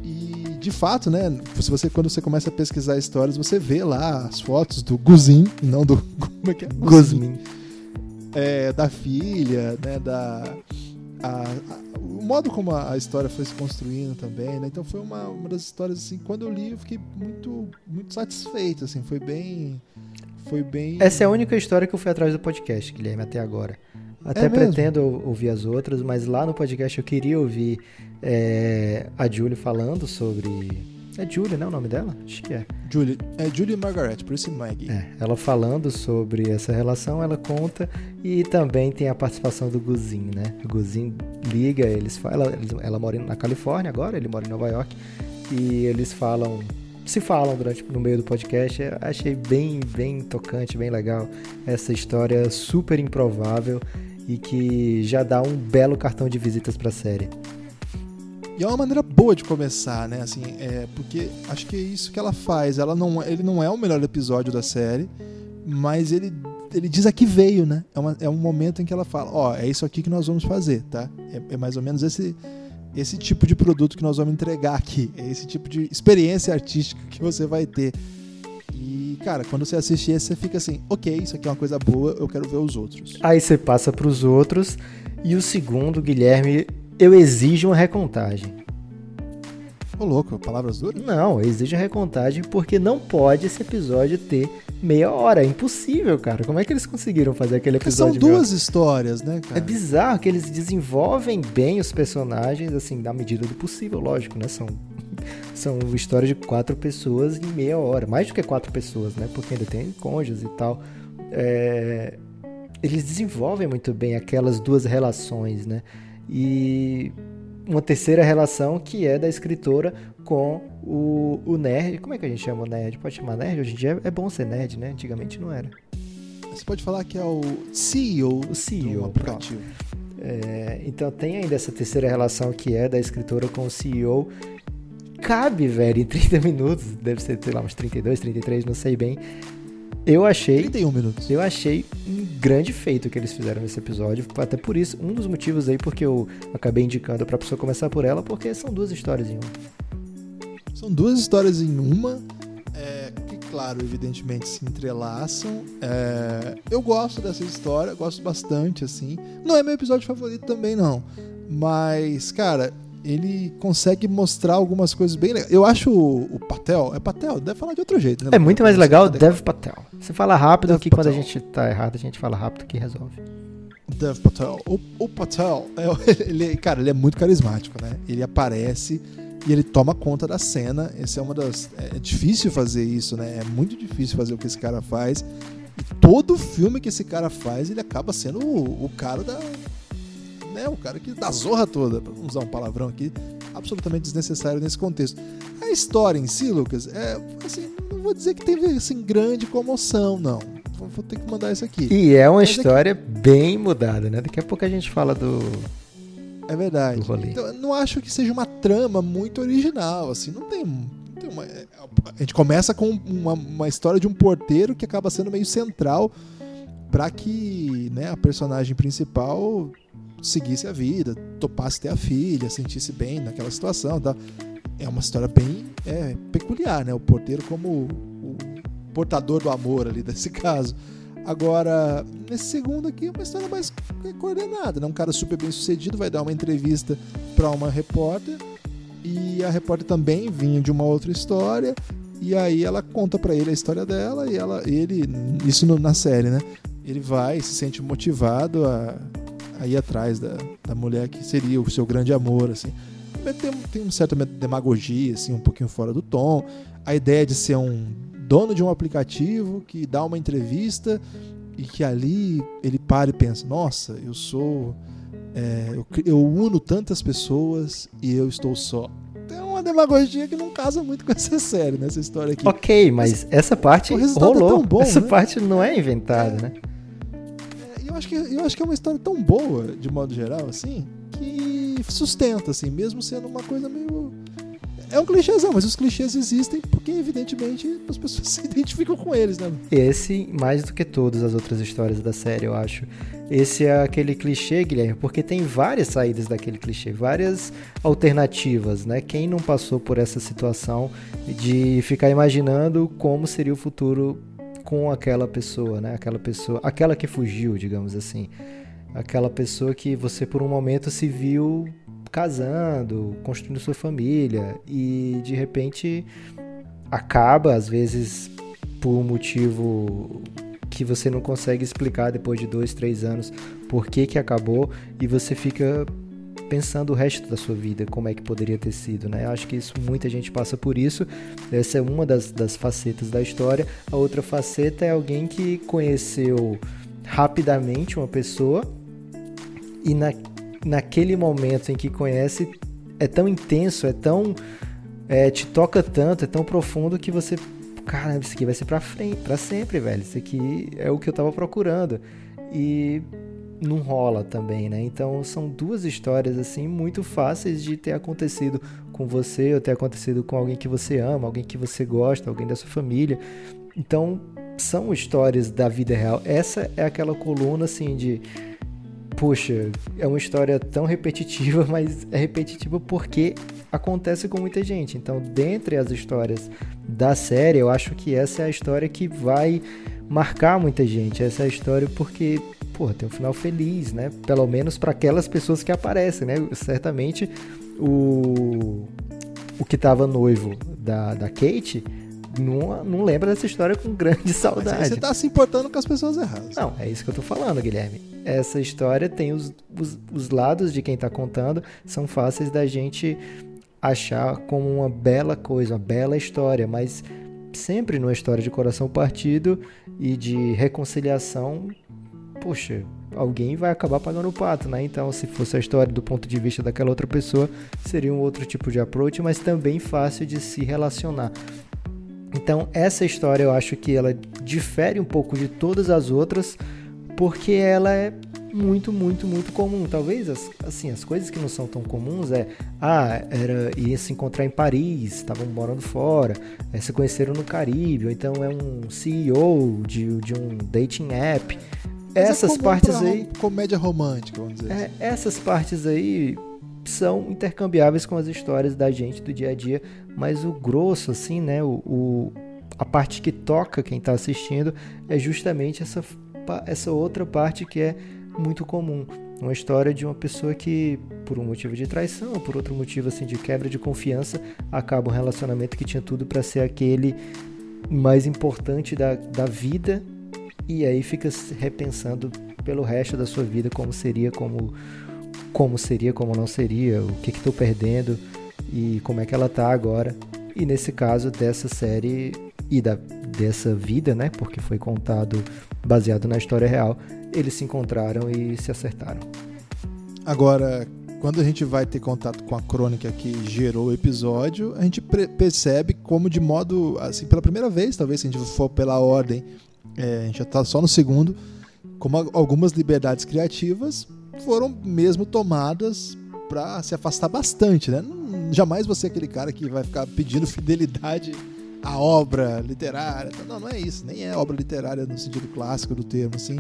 E de fato, né, se você quando você começa a pesquisar histórias, você vê lá as fotos do Guzin, não do como é que é? Guzmin. É, da filha, né, da a, a, o modo como a, história foi se construindo também, né? Então foi uma, uma das histórias assim, quando eu li eu fiquei muito muito satisfeito, assim, foi bem foi bem Essa é a única história que eu fui atrás do podcast, Guilherme, até agora. Até é pretendo ouvir as outras, mas lá no podcast eu queria ouvir é, a Julie falando sobre É Julie, né? O nome dela? Acho que é. Julie, é Julie Margaret, por isso Maggie. É, ela falando sobre essa relação, ela conta e também tem a participação do Guzin, né? O Guzin liga, eles falam, ela, ela mora na Califórnia agora, ele mora em Nova York e eles falam, se falam durante no meio do podcast. Eu achei bem, bem tocante, bem legal essa história super improvável e que já dá um belo cartão de visitas para a série. E é uma maneira boa de começar, né? Assim, é, porque acho que é isso que ela faz. Ela não, ele não é o melhor episódio da série, mas ele, ele diz a que veio, né? É, uma, é um momento em que ela fala: Ó, oh, é isso aqui que nós vamos fazer, tá? É, é, mais ou menos esse, esse tipo de produto que nós vamos entregar aqui. É esse tipo de experiência artística que você vai ter. E, cara, quando você assiste esse, você fica assim: ok, isso aqui é uma coisa boa, eu quero ver os outros. Aí você passa para os outros. E o segundo, Guilherme, eu exijo uma recontagem. Ô louco, palavras duras? Não, exijo recontagem porque não pode esse episódio ter meia hora. É impossível, cara. Como é que eles conseguiram fazer aquele episódio? Porque são duas histórias, né, cara? É bizarro que eles desenvolvem bem os personagens, assim, na medida do possível, lógico, né? São, são histórias de quatro pessoas em meia hora. Mais do que quatro pessoas, né? Porque ainda tem cônjuges e tal. É... Eles desenvolvem muito bem aquelas duas relações, né? E uma terceira relação que é da escritora com o, o nerd. Como é que a gente chama o nerd? Pode chamar nerd? Hoje em dia é bom ser nerd, né? Antigamente não era. Você pode falar que é o CEO, o CEO do aplicativo. É, então tem ainda essa terceira relação que é da escritora com o CEO. Cabe, velho, em 30 minutos, deve ser, sei lá, uns 32, 33, não sei bem. Eu achei. 31 minutos. Eu achei um grande feito que eles fizeram nesse episódio. Até por isso, um dos motivos aí porque eu acabei indicando pra pessoa começar por ela, porque são duas histórias em uma. São duas histórias em uma. É, que, claro, evidentemente se entrelaçam. É, eu gosto dessa história, gosto bastante, assim. Não é meu episódio favorito também, não. Mas, cara, ele consegue mostrar algumas coisas bem legais. Eu acho o, Patel, é Patel, deve falar de outro jeito, né? É muito mais legal Dev Patel. Você fala rápido Dev que Patel. quando a gente tá errado, a gente fala rápido que resolve. Dev Patel. O, o Patel, é, ele, cara, ele é muito carismático, né? Ele aparece e ele toma conta da cena. Esse é uma das. É difícil fazer isso, né? É muito difícil fazer o que esse cara faz. E todo filme que esse cara faz, ele acaba sendo o, o cara da, né, o cara que dá zorra toda, pra usar um palavrão aqui, absolutamente desnecessário nesse contexto. A história em si, Lucas, é assim, não vou dizer que teve assim grande comoção, não. Vou ter que mandar isso aqui. E é uma Mas história aqui... bem mudada, né? Daqui a pouco a gente fala do é verdade. Então, eu não acho que seja uma trama muito original, assim, não tem, não tem uma, é, a gente começa com uma, uma história de um porteiro que acaba sendo meio central para que né, a personagem principal seguisse a vida, topasse ter a filha, sentisse bem naquela situação. Tá? É uma história bem é, peculiar, né? O porteiro como o, portador do amor ali desse caso. Agora, nesse segundo aqui é uma história mais coordenada, né? Um cara super bem sucedido vai dar uma entrevista para uma repórter e a repórter também vinha de uma outra história e aí ela conta para ele a história dela e ela ele isso no, na série, né? Ele vai se sente motivado a a ir atrás da, da mulher que seria o seu grande amor, assim. Tem, tem uma certa demagogia, assim, um pouquinho fora do tom. A ideia de ser um dono de um aplicativo que dá uma entrevista e que ali ele para e pensa: nossa, eu sou. É, eu, eu uno tantas pessoas e eu estou só tem uma demagogia que não casa muito com essa série, nessa história aqui. Ok, mas, mas essa parte é rolou. É bom, essa né? parte não é inventada, é. né? Eu acho que eu acho que é uma história tão boa, de modo geral, assim, que sustenta, assim, mesmo sendo uma coisa meio. É um clichêzão, mas os clichês existem porque, evidentemente, as pessoas se identificam com eles, né? Esse, mais do que todas as outras histórias da série, eu acho. Esse é aquele clichê, Guilherme, porque tem várias saídas daquele clichê, várias alternativas, né? Quem não passou por essa situação de ficar imaginando como seria o futuro com aquela pessoa, né? Aquela pessoa, aquela que fugiu, digamos assim. Aquela pessoa que você por um momento se viu casando, construindo sua família e de repente acaba, às vezes por um motivo que você não consegue explicar depois de dois, três anos por que que acabou e você fica repensando o resto da sua vida, como é que poderia ter sido, né? Acho que isso muita gente passa por isso. Essa é uma das, das facetas da história. A outra faceta é alguém que conheceu rapidamente uma pessoa e na, naquele momento em que conhece é tão intenso, é tão é, te toca tanto, é tão profundo que você caramba, isso aqui vai ser para frente, para sempre, velho. Isso aqui é o que eu tava procurando. E não rola também, né? Então são duas histórias assim muito fáceis de ter acontecido com você ou ter acontecido com alguém que você ama, alguém que você gosta, alguém da sua família. Então são histórias da vida real. Essa é aquela coluna assim de puxa, é uma história tão repetitiva, mas é repetitiva porque acontece com muita gente. Então, dentre as histórias da série, eu acho que essa é a história que vai marcar muita gente. Essa é história porque porra, tem um final feliz, né? Pelo menos para aquelas pessoas que aparecem, né? Certamente o, o que tava noivo da, da Kate não, não lembra dessa história com grande saudade. Mas você tá se importando com as pessoas erradas. Não, é isso que eu tô falando, Guilherme. Essa história tem os, os, os lados de quem tá contando, são fáceis da gente achar como uma bela coisa, uma bela história, mas sempre numa história de coração partido e de reconciliação poxa, alguém vai acabar pagando o pato, né? Então, se fosse a história do ponto de vista daquela outra pessoa, seria um outro tipo de approach, mas também fácil de se relacionar. Então, essa história eu acho que ela difere um pouco de todas as outras, porque ela é muito, muito, muito comum. Talvez as, assim, as coisas que não são tão comuns é, ah, era ia se encontrar em Paris, estavam morando fora, é, se conheceram no Caribe, ou então é um CEO de, de um dating app. Mas é essas é partes aí. Comédia romântica, vamos dizer. É, essas partes aí são intercambiáveis com as histórias da gente do dia a dia, mas o grosso, assim, né? O, o a parte que toca quem está assistindo é justamente essa, essa outra parte que é muito comum. Uma história de uma pessoa que, por um motivo de traição, por outro motivo assim de quebra de confiança, acaba um relacionamento que tinha tudo para ser aquele mais importante da, da vida e aí fica repensando pelo resto da sua vida como seria, como como seria, como não seria, o que estou perdendo e como é que ela tá agora. E nesse caso dessa série e da, dessa vida, né, porque foi contado baseado na história real, eles se encontraram e se acertaram. Agora, quando a gente vai ter contato com a crônica que gerou o episódio, a gente percebe como de modo, assim, pela primeira vez, talvez se a gente for pela ordem é, a gente já está só no segundo, como algumas liberdades criativas foram mesmo tomadas para se afastar bastante, né? Jamais você é aquele cara que vai ficar pedindo fidelidade à obra literária. Não, não é isso, nem é obra literária no sentido clássico do termo, assim.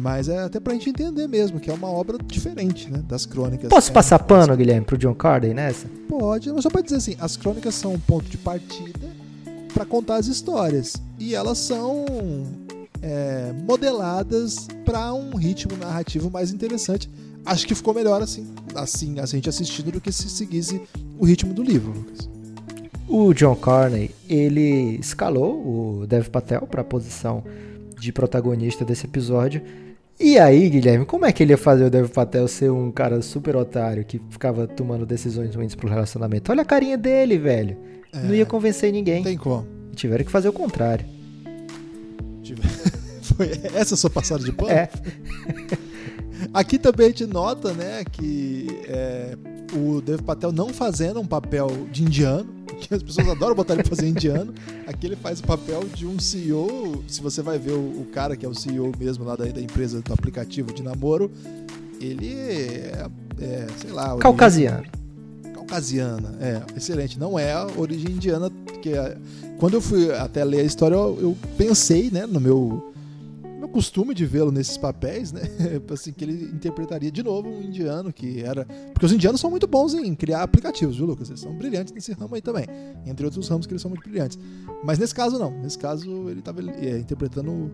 Mas é até pra gente entender mesmo que é uma obra diferente, né? Das crônicas. Posso é, passar pano, Guilherme, pro John Carden nessa? Pode, mas só pra dizer assim, as crônicas são um ponto de partida para contar as histórias. E elas são é, modeladas para um ritmo narrativo mais interessante. Acho que ficou melhor assim, assim a gente assistindo do que se seguisse o ritmo do livro, Lucas. O John Carney, ele escalou o Dev Patel para a posição de protagonista desse episódio. E aí, Guilherme, como é que ele ia fazer o Dev Patel ser um cara super otário que ficava tomando decisões ruins pro relacionamento? Olha a carinha dele, velho. É, não ia convencer ninguém. Não tem como. Tiveram que fazer o contrário. Foi essa a sua passada de pano? É. Aqui também a gente nota, né, que é, o Dev Patel não fazendo um papel de indiano, que as pessoas adoram botar ele fazer indiano. Aqui ele faz o papel de um CEO. Se você vai ver o, o cara que é o CEO mesmo lá da, da, empresa do aplicativo de namoro, ele é, é sei lá. Caucasiano caucasiana. É, excelente. Não é a origem indiana, que é, quando eu fui até ler a história, eu, eu pensei, né, no meu meu costume de vê-lo nesses papéis, né? assim, que ele interpretaria de novo um indiano que era. Porque os indianos são muito bons em criar aplicativos, viu, Lucas? Eles são brilhantes nesse ramo aí também. Entre outros ramos que eles são muito brilhantes. Mas nesse caso, não. Nesse caso, ele estava é, interpretando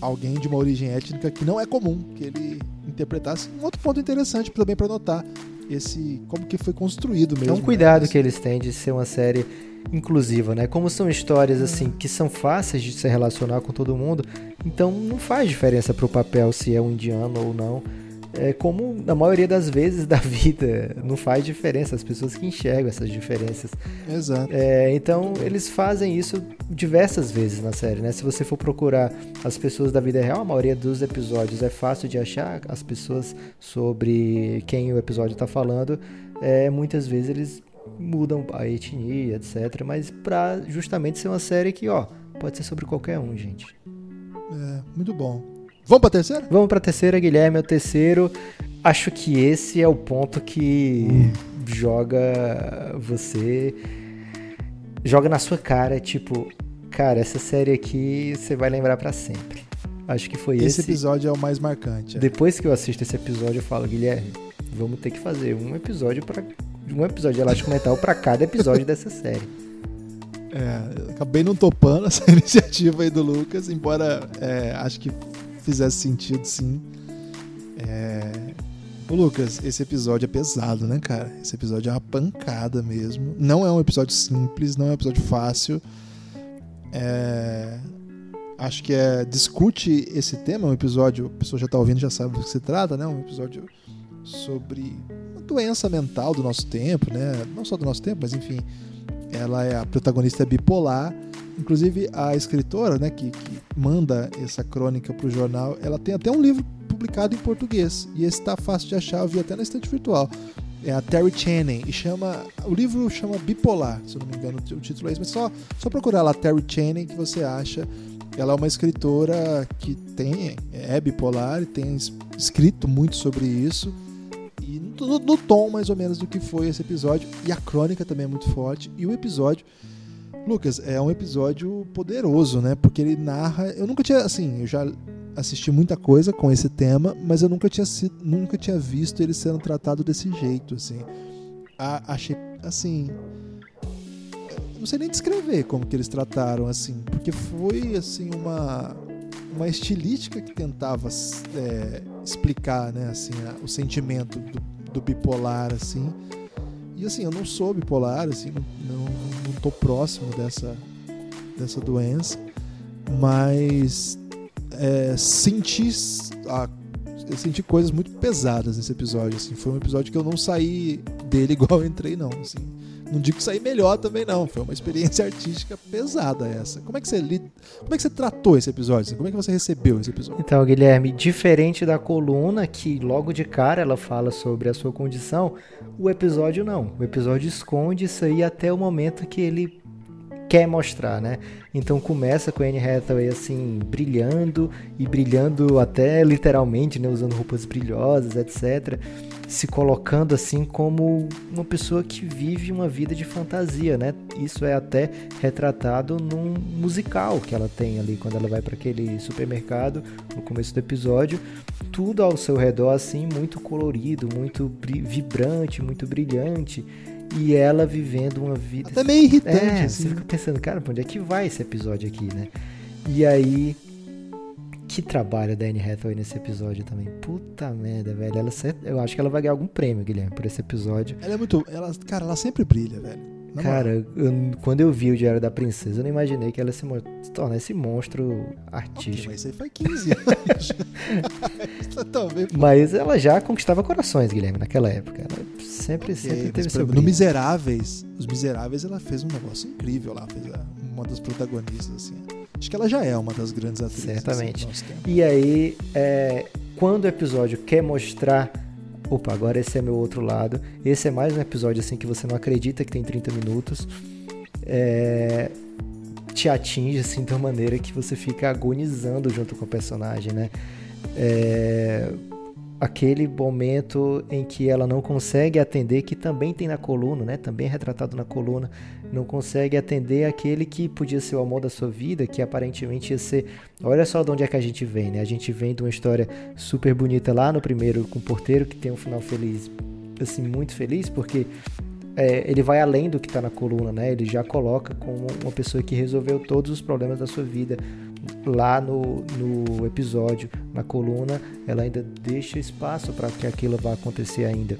alguém de uma origem étnica que não é comum que ele interpretasse. Um outro ponto interessante também para notar esse como que foi construído mesmo. É um cuidado né? que eles têm de ser uma série inclusiva, né? Como são histórias assim que são fáceis de se relacionar com todo mundo, então não faz diferença pro papel se é um indiano ou não. É como na maioria das vezes da vida não faz diferença, as pessoas que enxergam essas diferenças. Exato. É, então eles fazem isso diversas vezes na série, né? Se você for procurar as pessoas da vida real, a maioria dos episódios é fácil de achar as pessoas sobre quem o episódio está falando. É, muitas vezes eles mudam a etnia, etc. Mas para justamente ser uma série que, ó, pode ser sobre qualquer um, gente. É, muito bom. Vamos pra terceira? Vamos pra terceira, Guilherme. É o terceiro. Acho que esse é o ponto que hum. joga você. Joga na sua cara, tipo, cara, essa série aqui você vai lembrar para sempre. Acho que foi esse. Esse episódio é o mais marcante. É. Depois que eu assisto esse episódio, eu falo, Guilherme, vamos ter que fazer um episódio para um episódio de Elástico Mental para cada episódio dessa série. É, acabei não topando essa iniciativa aí do Lucas, embora é, acho que fizesse sentido sim. É... O Lucas, esse episódio é pesado, né, cara? Esse episódio é uma pancada mesmo. Não é um episódio simples, não é um episódio fácil. É... Acho que é discute esse tema, um episódio, a pessoa já está ouvindo, já sabe do que se trata, né? Um episódio sobre uma doença mental do nosso tempo, né? Não só do nosso tempo, mas enfim, ela é a protagonista é bipolar. Inclusive a escritora, né, que, que manda essa crônica para o jornal, ela tem até um livro publicado em português e esse está fácil de achar, eu vi até na estante virtual. É a Terry Channing e chama o livro chama Bipolar, se eu não me engano o título é esse, mas só só procurar lá Terry Channing que você acha. Ela é uma escritora que tem é bipolar e tem escrito muito sobre isso e no, no, tom mais ou menos do que foi esse episódio. E a crônica também é muito forte. E o episódio, Lucas, é um episódio poderoso, né? Porque ele narra. Eu nunca tinha, assim, eu já assisti muita coisa com esse tema, mas eu nunca tinha, sido, nunca tinha visto ele sendo tratado desse jeito, assim. A, achei, assim. Não sei nem descrever como que eles trataram, assim, porque foi, assim, uma uma estilística que tentava é, explicar, né, assim, a, o sentimento do, do, bipolar, assim. E assim, eu não sou bipolar, assim, não, não, tô próximo dessa, dessa doença, mas é, senti, eu senti coisas muito pesadas nesse episódio, assim. Foi um episódio que eu não saí dele igual eu entrei, não, assim. Não digo que sair melhor também não, foi uma experiência artística pesada essa. Como é que você lid... como é que você tratou esse episódio? Como é que você recebeu esse episódio? Então, Guilherme, diferente da coluna que logo de cara ela fala sobre a sua condição, o episódio não. O episódio esconde isso aí até o momento que ele quer mostrar, né? Então começa com a Anne Hathaway assim brilhando e brilhando até literalmente, né, usando roupas brilhosas, etc, se colocando assim como uma pessoa que vive uma vida de fantasia, né? Isso é até retratado num musical que ela tem ali quando ela vai para aquele supermercado no começo do episódio, tudo ao seu redor assim muito colorido, muito vibrante, muito brilhante e ela vivendo uma vida. Até meio irritante. É, assim. Você fica pensando, cara, pra onde é que vai esse episódio aqui, né? E aí. Que trabalho da Anne Hathaway nesse episódio também. Puta merda, velho. Ela, eu acho que ela vai ganhar algum prêmio, Guilherme, por esse episódio. Ela é muito. Ela, cara, ela sempre brilha, velho. Na Cara, eu, quando eu vi o Diário da Princesa, eu não imaginei que ela se, se tornar esse monstro artístico. Okay, mas isso aí foi 15 anos. mas ela já conquistava corações, Guilherme, naquela época. Ela sempre, okay, sempre teve seu No Miseráveis, Os Miseráveis, ela fez um negócio incrível lá. Fez uma das protagonistas, assim. Acho que ela já é uma das grandes atrizes. Certamente. Assim, e aí, é, quando o episódio quer mostrar opa, agora esse é meu outro lado. Esse é mais um episódio assim que você não acredita que tem 30 minutos. É, te atinge assim de uma maneira que você fica agonizando junto com o personagem, né? É, aquele momento em que ela não consegue atender, que também tem na coluna, né? Também é retratado na coluna, não consegue atender aquele que podia ser o amor da sua vida, que aparentemente ia ser. Olha só de onde é que a gente vem, né? A gente vem de uma história super bonita lá no primeiro com o porteiro, que tem um final feliz, assim, muito feliz, porque é, ele vai além do que está na coluna, né? Ele já coloca como uma pessoa que resolveu todos os problemas da sua vida lá no, no episódio, na coluna, ela ainda deixa espaço para que aquilo vá acontecer ainda.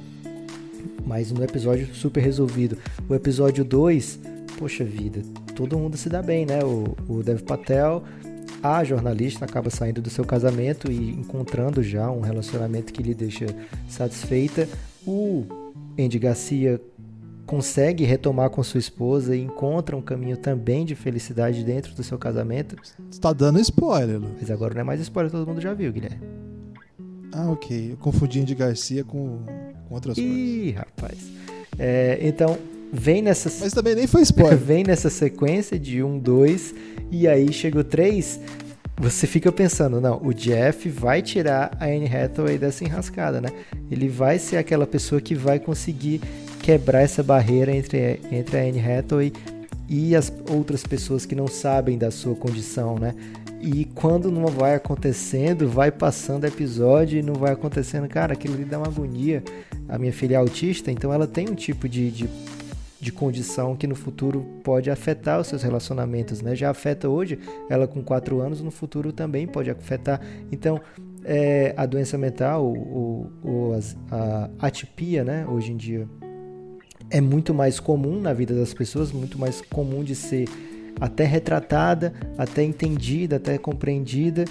Mas no episódio super resolvido. O episódio 2, poxa vida, todo mundo se dá bem, né? O, o Dev Patel a jornalista acaba saindo do seu casamento e encontrando já um relacionamento que lhe deixa satisfeita. O Andy Garcia consegue retomar com sua esposa e encontra um caminho também de felicidade dentro do seu casamento. Você tá dando spoiler, Lu. Mas agora não é mais spoiler, todo mundo já viu, Guilherme. Ah, ok. Eu confundi Andy Garcia com, com outras Ih, rapaz. É, então, vem nessa. Mas também nem foi spoiler. vem nessa sequência de um, dois, e aí chega o três. Você fica pensando, não, o Jeff vai tirar a Anne Hathaway dessa enrascada, né? Ele vai ser aquela pessoa que vai conseguir quebrar essa barreira entre, entre a Anne Hathaway e as outras pessoas que não sabem da sua condição, né? E quando não vai acontecendo, vai passando episódio e não vai acontecendo, cara, aquilo ali dá uma agonia. A minha filha é autista, então ela tem um tipo de, de de condição que no futuro pode afetar os seus relacionamentos, né? Já afeta hoje, ela com 4 anos, no futuro também pode afetar. Então, é, a doença mental, o, o, a atipia, né? Hoje em dia é muito mais comum na vida das pessoas, muito mais comum de ser até retratada, até entendida, até compreendida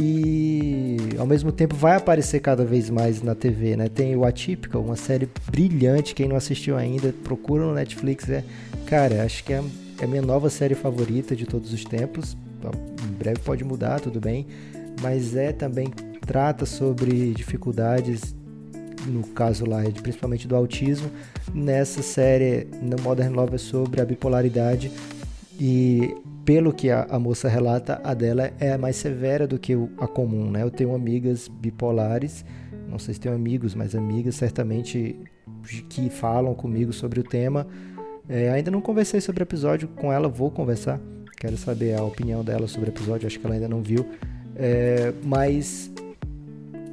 e ao mesmo tempo vai aparecer cada vez mais na TV, né? Tem o Atípica, uma série brilhante, quem não assistiu ainda, procura no Netflix, é, cara, acho que é, é a minha nova série favorita de todos os tempos. Em breve pode mudar, tudo bem, mas é também trata sobre dificuldades no caso lá, principalmente do autismo. Nessa série, no Modern Love é sobre a bipolaridade e pelo que a, a, moça relata, a dela é mais severa do que a comum, né? Eu tenho amigas bipolares, não sei se tenho amigos, mas amigas certamente que falam comigo sobre o tema. É, ainda não conversei sobre o episódio com ela, vou conversar. Quero saber a opinião dela sobre o episódio, acho que ela ainda não viu. É, mas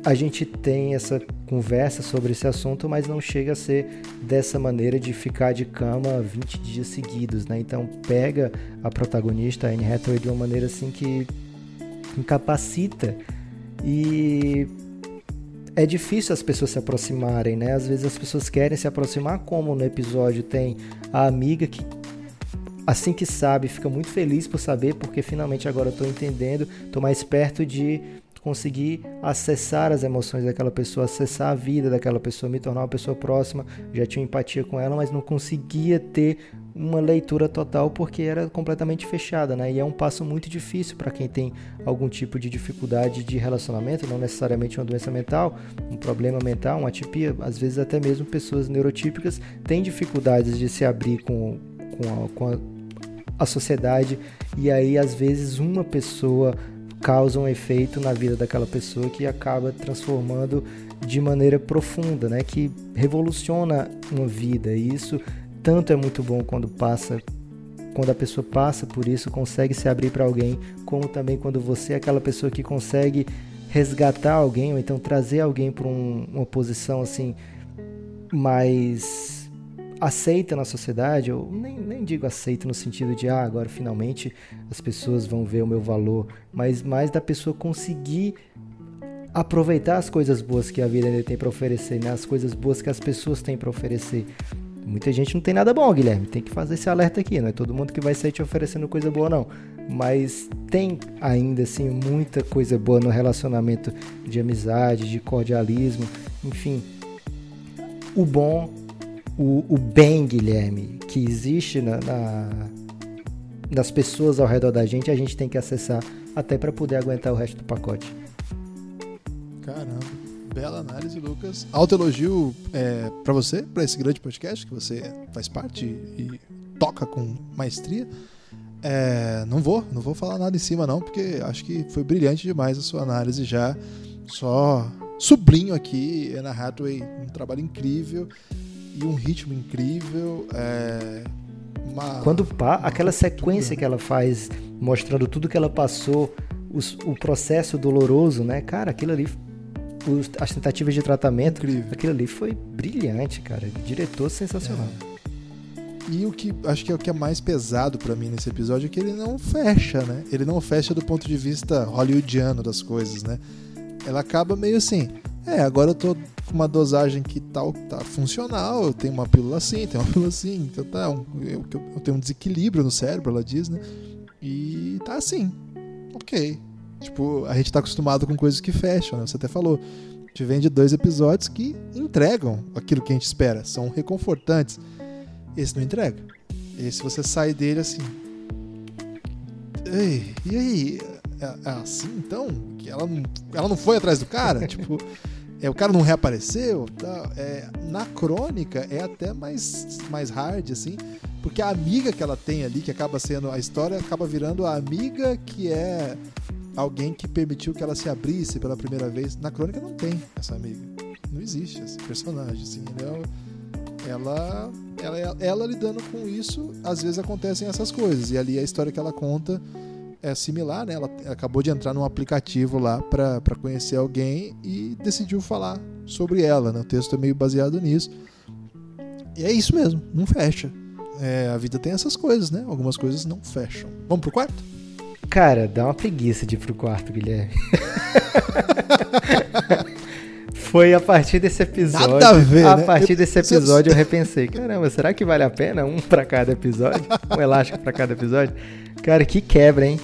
a gente tem essa conversa sobre esse assunto, mas não chega a ser dessa maneira de ficar de cama 20 dias seguidos, né? Então pega a protagonista, a Anne Hathaway, de uma maneira assim que incapacita e é difícil as pessoas se aproximarem, né? Às vezes as pessoas querem se aproximar, como no episódio tem a amiga que assim que sabe, fica muito feliz por saber, porque finalmente agora estou entendendo, estou mais perto de conseguir acessar as emoções daquela pessoa, acessar a vida daquela pessoa, me tornar uma pessoa próxima. Já tinha empatia com ela, mas não conseguia ter uma leitura total porque era completamente fechada, né? E é um passo muito difícil para quem tem algum tipo de dificuldade de relacionamento, não necessariamente uma doença mental, um problema mental, uma atipia, às vezes até mesmo pessoas neurotípicas têm dificuldades de se abrir com, com, a, com a, a sociedade e aí às vezes uma pessoa causa um efeito na vida daquela pessoa que acaba transformando de maneira profunda, né? Que revoluciona uma vida. E isso tanto é muito bom quando passa quando a pessoa passa por isso, consegue se abrir para alguém, como também quando você é aquela pessoa que consegue resgatar alguém ou então trazer alguém para um, uma posição assim mais aceita na sociedade, eu nem, nem digo aceita no sentido de, ah, agora finalmente as pessoas vão ver o meu valor, mas mais da pessoa conseguir aproveitar as coisas boas que a vida ainda tem para oferecer, né? as coisas boas que as pessoas têm para oferecer. Muita gente não tem nada bom, Guilherme. Tem que fazer esse alerta aqui. Não é todo mundo que vai sair te oferecendo coisa boa, não. Mas tem ainda assim muita coisa boa no relacionamento de amizade, de cordialismo, enfim. O bom o, o bem, Guilherme, que existe na, na, nas pessoas ao redor da gente, a gente tem que acessar até para poder aguentar o resto do pacote. Caramba, bela análise, Lucas. Alto elogio é, para você, para esse grande podcast que você faz parte e toca com maestria. É, não vou, não vou falar nada em cima não, porque acho que foi brilhante demais a sua análise já. Só sublinho aqui, Anna Hathaway, um trabalho incrível e um ritmo incrível. É, uma, Quando pá, aquela sequência que ela faz, mostrando tudo que ela passou, os, o processo doloroso, né? Cara, aquilo ali as tentativas de tratamento, Incrível. aquilo ali foi brilhante, cara. Diretor sensacional. É. E o que acho que é o que é mais pesado para mim nesse episódio é que ele não fecha, né? Ele não fecha do ponto de vista hollywoodiano das coisas, né? Ela acaba meio assim, é, agora eu tô com uma dosagem que tal tá, tá funcional, eu tenho uma pílula assim, tenho uma pílula assim, então tá, um, eu, eu, tenho um desequilíbrio no cérebro, ela diz, né? E tá assim. ok. Tipo, a gente tá acostumado com coisas que fecham, né? Você até falou. A gente vem de dois episódios que entregam aquilo que a gente espera, são reconfortantes. Esse não entrega. Esse você sai dele assim. Ei, e aí? É, é assim então? Que ela não, ela não foi atrás do cara? tipo, é, o cara não reapareceu? Tá, é, na crônica é até mais, mais hard, assim, porque a amiga que ela tem ali, que acaba sendo. A história acaba virando a amiga que é alguém que permitiu que ela se abrisse pela primeira vez. Na crônica não tem essa amiga. Não existe esse personagem, assim. É ela, ela, ela, ela lidando com isso, às vezes acontecem essas coisas. E ali a história que ela conta é similar, né? Ela acabou de entrar num aplicativo lá para conhecer alguém e decidiu falar sobre ela, né? O texto é meio baseado nisso. E é isso mesmo, não fecha. É, a vida tem essas coisas, né? Algumas coisas não fecham. Vamos pro quarto? Cara, dá uma preguiça de ir pro quarto, Guilherme. Foi a partir desse episódio. Nada a ver, A né? partir Eu- desse episódio eu repensei. Caramba, será que vale a pena um pra cada episódio? Um elástico pra cada episódio? Cara, que quebra, hein?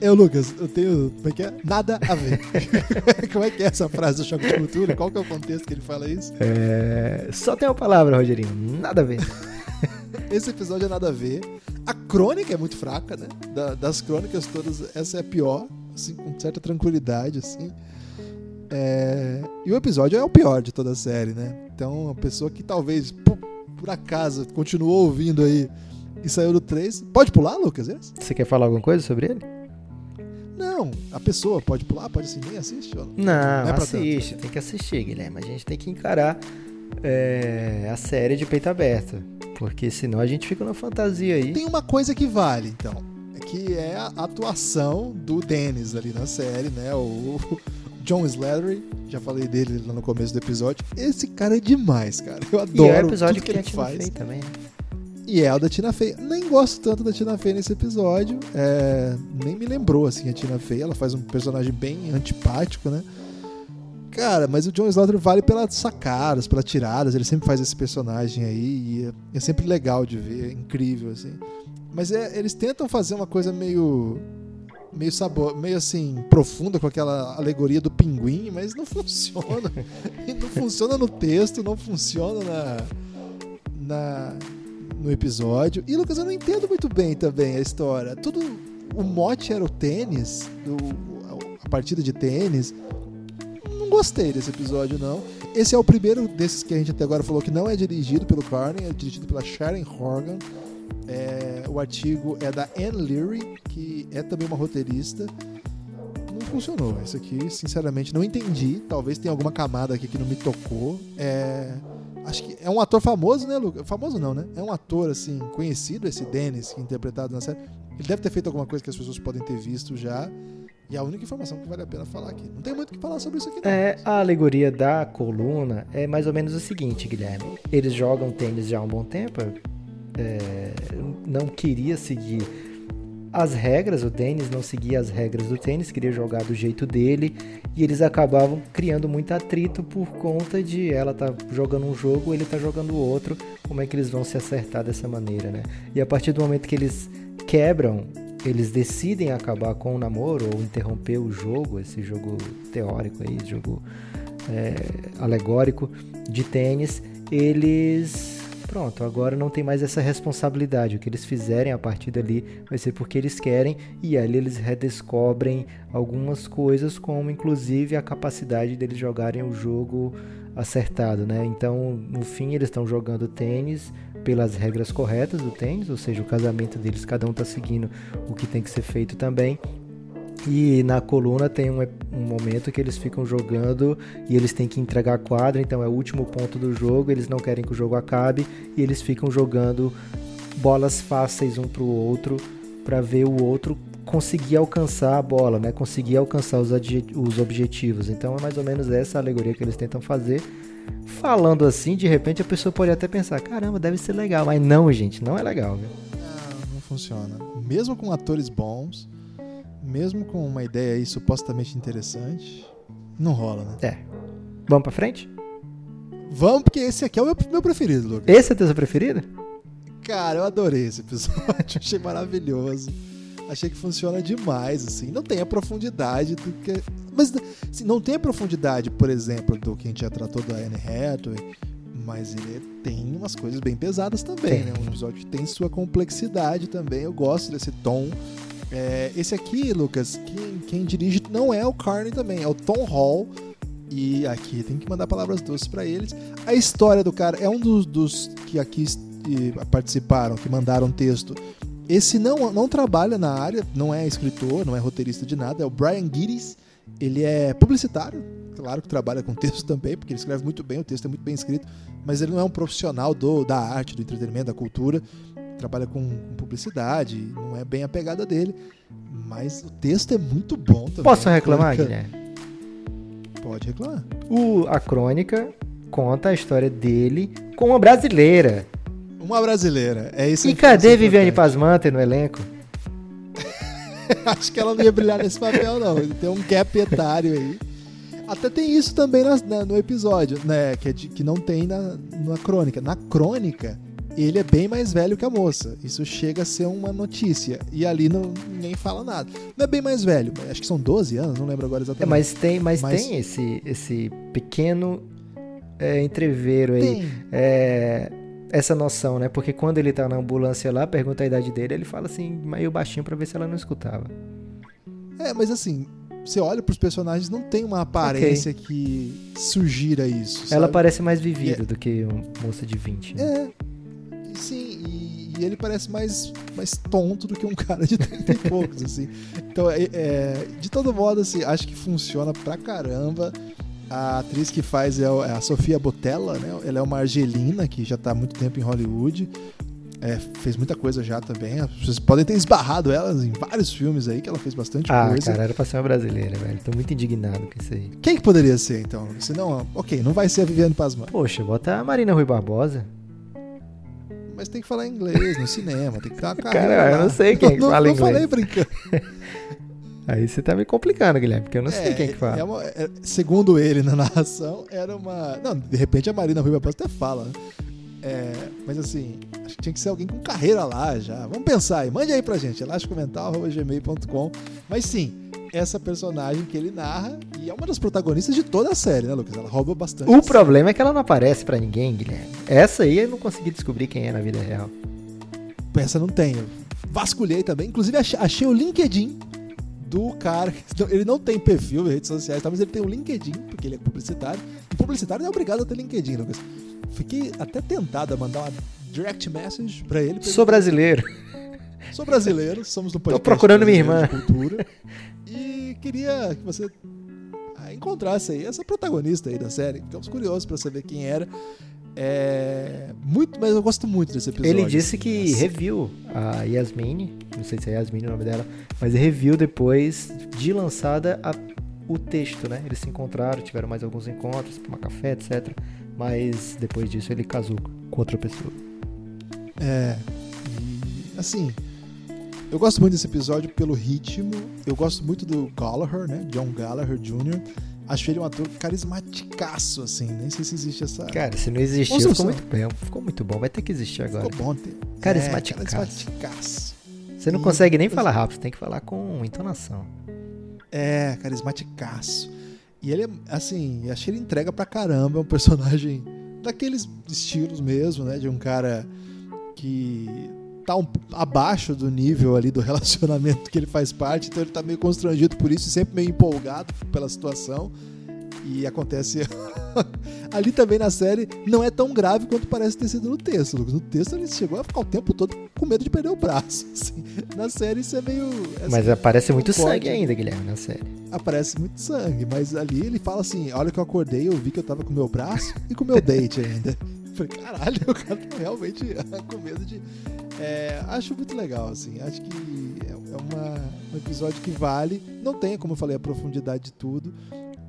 Eu, Lucas, eu tenho. Como é que é? Nada a ver. como é que é essa frase do Choque de Cultura? Qual que é o contexto que ele fala isso? É... Só tem uma palavra, Rogerinho. Nada a ver. Esse episódio é nada a ver. A crônica é muito fraca, né? Da- das crônicas todas, essa é a pior, assim, com certa tranquilidade, assim. É, E o episódio é o pior de toda a série, né? Então, a pessoa que talvez, por, por acaso, continuou ouvindo aí e saiu do 3, pode pular, Lucas? esse? Você quer falar alguma coisa sobre ele? Não, a pessoa pode pular, pode assim, nem assiste. Ou... Não, Não é assiste, tem que assistir, Guilherme. A gente tem que encarar é, a série de peito aberto. Porque senão a gente fica na fantasia aí. Tem uma coisa que vale, então. Que é a atuação do Dennis ali na série, né? O John Slattery. Já falei dele lá no começo do episódio. Esse cara é demais, cara. Eu E adoro é o episódio tudo que, que, ele faz. Também. né? E é o da Tina Fey. Nem gosto tanto da Tina Fey nesse episódio. É, nem me lembrou, assim, a Tina Fey. Ela faz um personagem bem antipático, né? Cara, mas o John Slaughter vale pelas sacadas, pelas tiradas. Ele sempre faz esse personagem aí. E é, é sempre legal de ver. É incrível, assim. Mas é, eles tentam fazer uma coisa meio. Meio sabor, meio assim, profunda com aquela alegoria do pinguim, mas não funciona. Não funciona no texto, não funciona na, na, no episódio. E Lucas, eu não entendo muito bem também a história. Tudo. O mote era o tênis, a partida de tênis. Não gostei desse episódio, não. Esse é o primeiro desses que a gente até agora falou que não é dirigido pelo Carney, é dirigido pela Sharon Horgan. É, o artigo é da Anne Leary, que é também uma roteirista. Não funcionou. Isso aqui, sinceramente, não entendi. Talvez tenha alguma camada aqui que não me tocou. É, acho que é um ator famoso, né, Lucas? Famoso não, né? É um ator, assim, conhecido, esse Dennis, que é interpretado na série. Ele deve ter feito alguma coisa que as pessoas podem ter visto já. E é a única informação que vale a pena falar aqui. Não tem muito o que falar sobre isso aqui, não. É, a alegoria da coluna é mais ou menos o seguinte, Guilherme. Eles jogam tênis já há um bom tempo. é, não queria seguir as regras, o Dennis não seguia as regras do tênis, queria jogar do jeito dele, e eles acabavam criando muito atrito por conta de ela tá jogando um jogo, ele tá jogando outro, como é que eles vão se acertar dessa maneira, né? E a partir do momento que eles quebram, eles decidem acabar com o namoro ou interromper o jogo, esse jogo teórico aí, jogo é, alegórico de tênis, eles pronto, agora não tem mais essa responsabilidade. O que eles fizerem a partir dali vai ser porque eles querem e ali eles redescobrem algumas coisas, como inclusive a capacidade deles jogarem o jogo acertado, né? Então, no fim, eles estão jogando tênis pelas regras corretas do tênis, ou seja, o casamento deles, cada um está seguindo o que tem que ser feito também. E na coluna tem um, um, momento que eles ficam jogando e eles têm que entregar a quadra, então é o último ponto do jogo, eles não querem que o jogo acabe e eles ficam jogando bolas fáceis um pro outro para ver o outro conseguir alcançar a bola, né? Conseguir alcançar os, os objetivos. Então é mais ou menos essa alegoria que eles tentam fazer. Falando assim, de repente a pessoa pode até pensar, caramba, deve ser legal, mas não, gente, não é legal, viu? Não, não funciona. Mesmo com atores bons, mesmo com uma ideia aí supostamente interessante, não rola, né? É. Vamos pra frente? Vamos, porque esse aqui é o meu, meu preferido, Lucas. Esse é o teu preferido? Cara, eu adorei esse episódio, achei maravilhoso. Achei que funciona demais, assim. Não tem a profundidade do que. Mas assim, não tem a profundidade, por exemplo, do que a gente já tratou da Anne Hathaway. Mas ele tem umas coisas bem pesadas também, Tem. né? Um episódio que tem sua complexidade também. Eu gosto desse tom. É, esse aqui, Lucas, quem, quem dirige não é o Carney também, é o Tom Hall. E aqui tem que mandar palavras doces pra eles. A história do cara é um dos, dos que aqui participaram, que mandaram texto. Esse não, não trabalha na área, não é escritor, não é roteirista de nada, é o Brian Giddes. Ele é publicitário, claro que trabalha com texto também, porque ele escreve muito bem, o texto é muito bem escrito, mas ele não é um profissional do, da arte, do entretenimento, da cultura. Trabalha com, com publicidade, não é bem a pegada dele, mas o texto é muito bom também. Posso reclamar, Guilherme? Pode reclamar. O, a crônica conta a história dele com uma brasileira. Uma brasileira. É isso E cadê Viviane. Pasmante no elenco? Acho que ela não ia brilhar nesse papel, não. Ele tem um gap etário aí. Até tem isso também nas- na- no episódio, né? Que, é de- que não tem na, na crônica. Na crônica, ele é bem mais velho que a moça. Isso chega a ser uma notícia. E ali não, ninguém fala nada. Não é bem mais velho, acho que são 12 anos, não lembro agora É, exatamente. mas tem, mas Mas- tem esse, esse pequeno é, entreveiro aí. é, essa noção, né? Porque quando ele tá na ambulância lá, pergunta a idade dele, ele fala assim, meio baixinho pra ver se ela não escutava. É, mas assim, você olha pros personagens, não tem uma aparência que sugira isso. Ela sabe? parece mais vivida do que uma moça de 20. Né? É, sim, e, e ele parece mais, mais tonto do que um cara de 30 e poucos, assim. Então, é, é, de todo modo, assim, acho que funciona pra caramba. A atriz que faz é é a Sofia Botella, né? Ela é uma argelina que já tá há muito tempo em Hollywood. É, fez muita coisa já também. Vocês podem ter esbarrado ela em vários filmes aí, que ela fez bastante Ah, coisa. cara, era pra ser uma brasileira, velho. Tô muito indignado com isso aí. Quem que poderia ser, então? Se não, ok, não vai ser a Viviane Pasman. Poxa, bota a Marina Rui Barbosa. Mas tem que falar inglês no cinema, tem que ter uma Cara, carreira eu lá. não sei quem não, fala não inglês. falei brincando. Aí você tá me complicando, Guilherme, porque eu não sei É, quem que fala. é uma- é- segundo ele na narração, era uma. Não, de repente a Marina Rui Barbosa até fala, né? É, mas assim, acho que tinha que ser alguém com carreira lá já. Vamos pensar aí, mande aí pra gente, elasticomental.gmail.com. Mas sim, essa personagem que ele narra e é uma das protagonistas de toda a série, né, Lucas? Ela rouba bastante. O problema é que ela não aparece pra ninguém, Guilherme. Essa aí eu não consegui descobrir quem é na vida real. Essa não. Eu vasculhei também. Inclusive, achei, o LinkedIn do cara. Ele não tem perfil em redes sociais, tá? mas ele tem o LinkedIn, porque ele é publicitário. E publicitário não é obrigado a ter LinkedIn, Lucas. Fiquei até tentado a mandar uma direct message pra ele. Sou brasileiro. Sou brasileiro, somos do podcast. procurando minha irmã. de Cultura. Queria que você ah, encontrasse aí essa protagonista aí da série. Ficamos curiosos pra saber quem era. É, muito, mas eu gosto muito desse episódio. Ele disse que Nossa. reviu a Yasmine, não sei se é Yasmine o nome dela, mas reviu depois de lançada a- o texto, né? Eles se encontraram, tiveram mais alguns encontros, tomar café, etc. Mas depois disso ele casou com outra pessoa. É. E, assim, eu gosto muito desse episódio pelo ritmo. Eu gosto muito do Gallagher, né? John Gallagher Jr. Acho ele um ator carismaticaço, assim. Nem sei se existe essa. Cara, se não existiu, ficou muito bom. Ficou muito bom, vai ter que existir agora. Ficou bom ter. Carismaticaço. É, carismaticaço. Você não E- consegue nem falar rápido, tem que falar com entonação. É, carismaticaço. E ele é, assim, achei ele entrega pra caramba. É um personagem daqueles estilos mesmo, né? De um cara que tá um- abaixo do nível ali do relacionamento que ele faz parte, então ele tá meio constrangido por isso e sempre meio empolgado pela situação. E acontece. ali também na série não é tão grave quanto parece ter sido no texto. No texto ele chegou a ficar o tempo todo com medo de perder o braço. assim. Na série isso é meio. é Mas aparece muito pode. sangue ainda, Guilherme, na série. aparece muito sangue, mas ali ele fala assim: olha que eu acordei, eu vi que eu tava com meu braço e com meu date ainda. Falei, caralho, o cara tá realmente com medo de. É, acho muito legal, assim. Acho que é é uma, um episódio que vale. Não tem, como eu falei, a profundidade de tudo.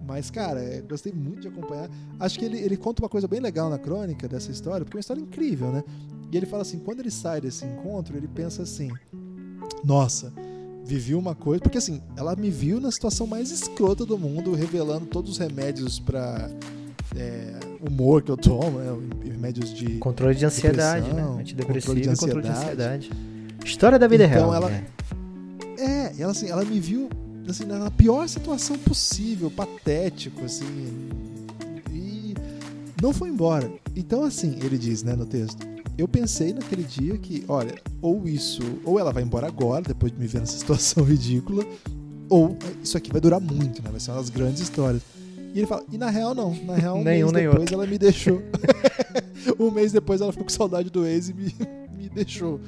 Mas, cara, é, gostei muito de acompanhar. Acho que ele, ele conta uma coisa bem legal na crônica dessa história, porque é uma história incrível, né? E ele fala assim: quando ele sai desse encontro, ele pensa assim: nossa, vivi uma coisa. Porque assim, ela me viu na situação mais escrota do mundo, revelando todos os remédios pra é, humor que eu tomo, né? Remédios de. Controle de ansiedade, né? Antidepressivo controle de e controle de ansiedade. ansiedade. História da vida Então real. ela- né? É, ela assim, ela me viu assim, na pior situação possível, patético, assim. E não foi embora. Então, assim, ele diz, né, no texto. Eu pensei naquele dia que, olha, ou isso, ou ela vai embora agora, depois de me ver nessa situação ridícula, ou isso aqui vai durar muito, né? Vai ser uma das grandes histórias. E ele fala, e na real não, na real um Nenhum, mês depois outro. ela me deixou. um mês depois ela ficou com saudade do ex e me, me deixou.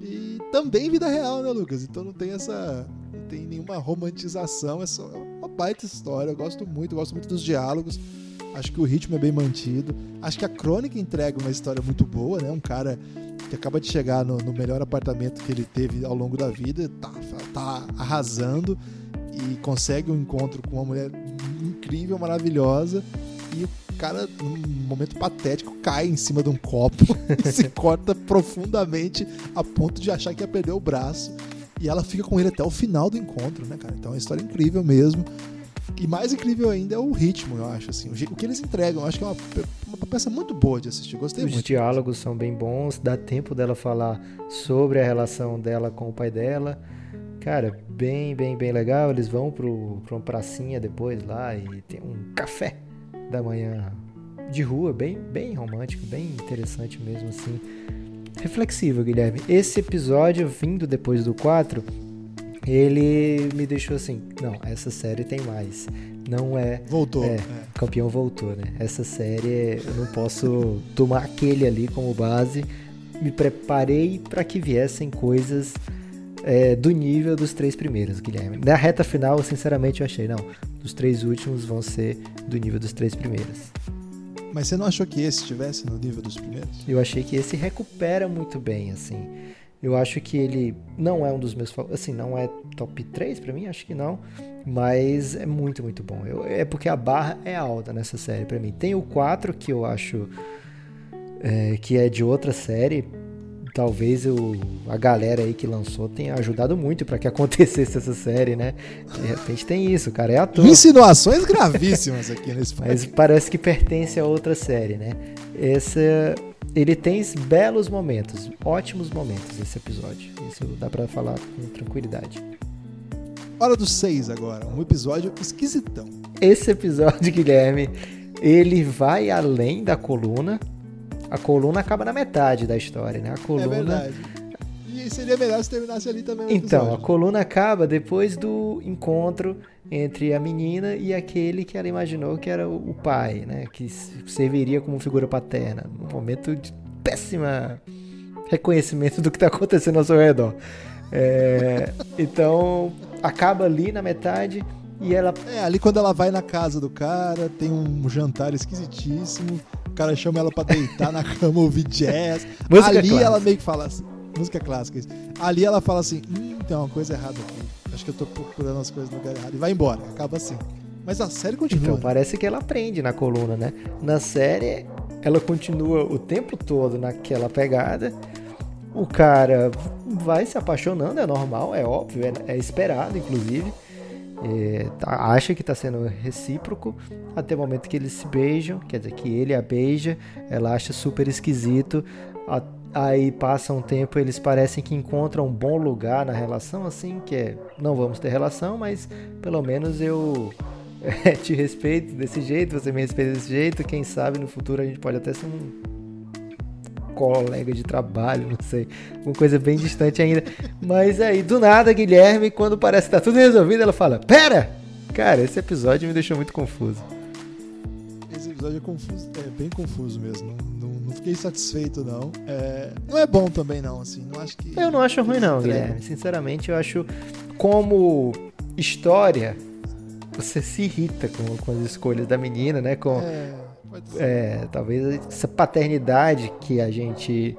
E também vida real, né, Lucas? Então não tem essa. Não tem nenhuma romantização, é só uma baita história. Eu gosto muito, eu gosto muito dos diálogos. Acho que o ritmo é bem mantido. Acho que a crônica entrega uma história muito boa, né? Um cara que acaba de chegar no, no melhor apartamento que ele teve ao longo da vida, tá, tá arrasando e consegue um encontro com uma mulher incrível, maravilhosa. E o cara, num momento patético, cai em cima de um copo e se corta profundamente a ponto de achar que ia perder o braço. E ela fica com ele até o final do encontro, né, cara? Então é uma história incrível mesmo. E mais incrível ainda é o ritmo, eu acho, assim. O, que eles entregam, eu acho que é uma, uma peça muito boa de assistir. Gostei Os muito. diálogos são bem bons, dá tempo dela falar sobre a relação dela com o pai dela. Cara, bem, bem, bem legal. Eles vão pro, pra uma pracinha depois lá e tem um café da manhã de rua, bem, bem romântico, bem interessante mesmo, assim. Reflexivo, Guilherme. Esse episódio, vindo depois do 4, ele me deixou assim: não, essa série tem mais. Não é Voltou. É. é. campeão voltou, né? Essa série eu não posso tomar aquele ali como base. Me preparei para que viessem coisas é, do nível dos três primeiros, Guilherme. Na reta final, sinceramente, eu achei, não. Os três últimos vão ser do nível dos três primeiros. Mas você não achou que esse estivesse no nível dos primeiros? Eu achei que esse recupera muito bem, assim. Eu acho que ele não é um dos meus assim, não é top 3 pra mim, acho que não, mas é muito, muito bom. Eu- é porque a barra é alta nessa série pra mim. Tem o 4 que eu acho é, que é de outra série. Talvez o, a galera aí que lançou tenha ajudado muito pra que acontecesse essa série, né? De repente tem isso, cara, é ator. Insinuações gravíssimas aqui nesse Mas parece que pertence a outra série, né? Essa, ele tem belos momentos, ótimos momentos esse episódio. Isso dá pra falar com tranquilidade. Hora dos seis agora. Um episódio esquisitão. Esse episódio, Guilherme, ele vai além da coluna. A coluna acaba na metade da história, né? A É coluna verdade. E seria melhor se terminasse ali também Então, a coluna acaba depois do encontro entre a menina e aquele que ela imaginou que era o pai, né? Que serviria como figura paterna. Num momento de péssima reconhecimento do que está acontecendo ao seu redor. É, então, acaba ali na metade e ela. É, ali quando ela vai na casa do cara, tem um jantar esquisitíssimo. O cara chama ela pra deitar na cama, ouvir jazz. Música ali clássica. ela meio que fala assim. Música clássica, isso. Ali ela fala assim: hum, tem uma coisa errada aqui. Acho que eu tô procurando as coisas no lugar errado. E vai embora. Acaba assim. Mas a série continua. Então, parece que ela aprende na coluna, né? Na série, ela continua o tempo todo naquela pegada. O cara vai se apaixonando, é normal, é óbvio, é, é esperado, inclusive. É, tá- acha que tá sendo recíproco até o momento que eles se beijam, quer dizer, que ele a beija, ela acha super esquisito. a- aí passa um tempo, eles parecem que encontram um bom lugar na relação, assim, que é não vamos ter relação, mas pelo menos eu é, te respeito desse jeito, você me respeita desse jeito. Quem sabe no futuro a gente pode até ser um colega de trabalho, não sei, uma coisa bem distante ainda. Mas aí, do nada, Guilherme, quando parece que tá tudo resolvido, ela fala: Pera! Cara, esse episódio me deixou muito confuso. Esse episódio é confuso, é bem confuso mesmo. Não, não, não fiquei satisfeito, não. É, não é bom também, não, assim. Não acho que. Eu não acho ruim, não. Guilherme. Sinceramente, eu acho como história. Você se irrita com, com as escolhas da menina, né? Com, É. É, talvez essa paternidade que a gente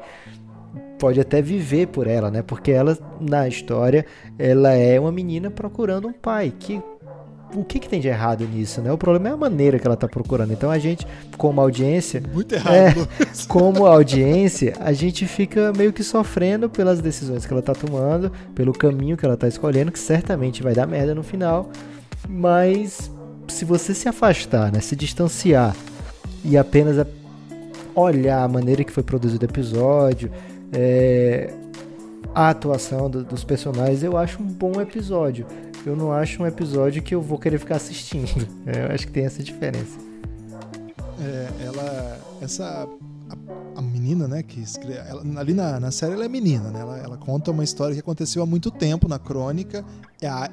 pode até viver por ela, né? Porque ela, na história, ela é uma menina procurando um pai. Que, o que, que tem de errado nisso, né? O problema é a maneira que ela tá procurando. Então a gente, como audiência, Muito errado, É. Como audiência, a gente fica meio que sofrendo pelas decisões que ela tá tomando, pelo caminho que ela tá escolhendo, que certamente vai dar merda no final. Mas se você se afastar, né, se distanciar e apenas a- olhar a maneira que foi produzido o episódio, é, a atuação do, dos personagens, eu acho um bom episódio. Eu não acho um episódio que eu vou querer ficar assistindo. É, eu acho que tem essa diferença. É, ela. Essa. A, a menina, né, que escreve. ela- ali na, na série ela é menina, né? Ela, ela conta uma história que aconteceu há muito tempo na crônica. É a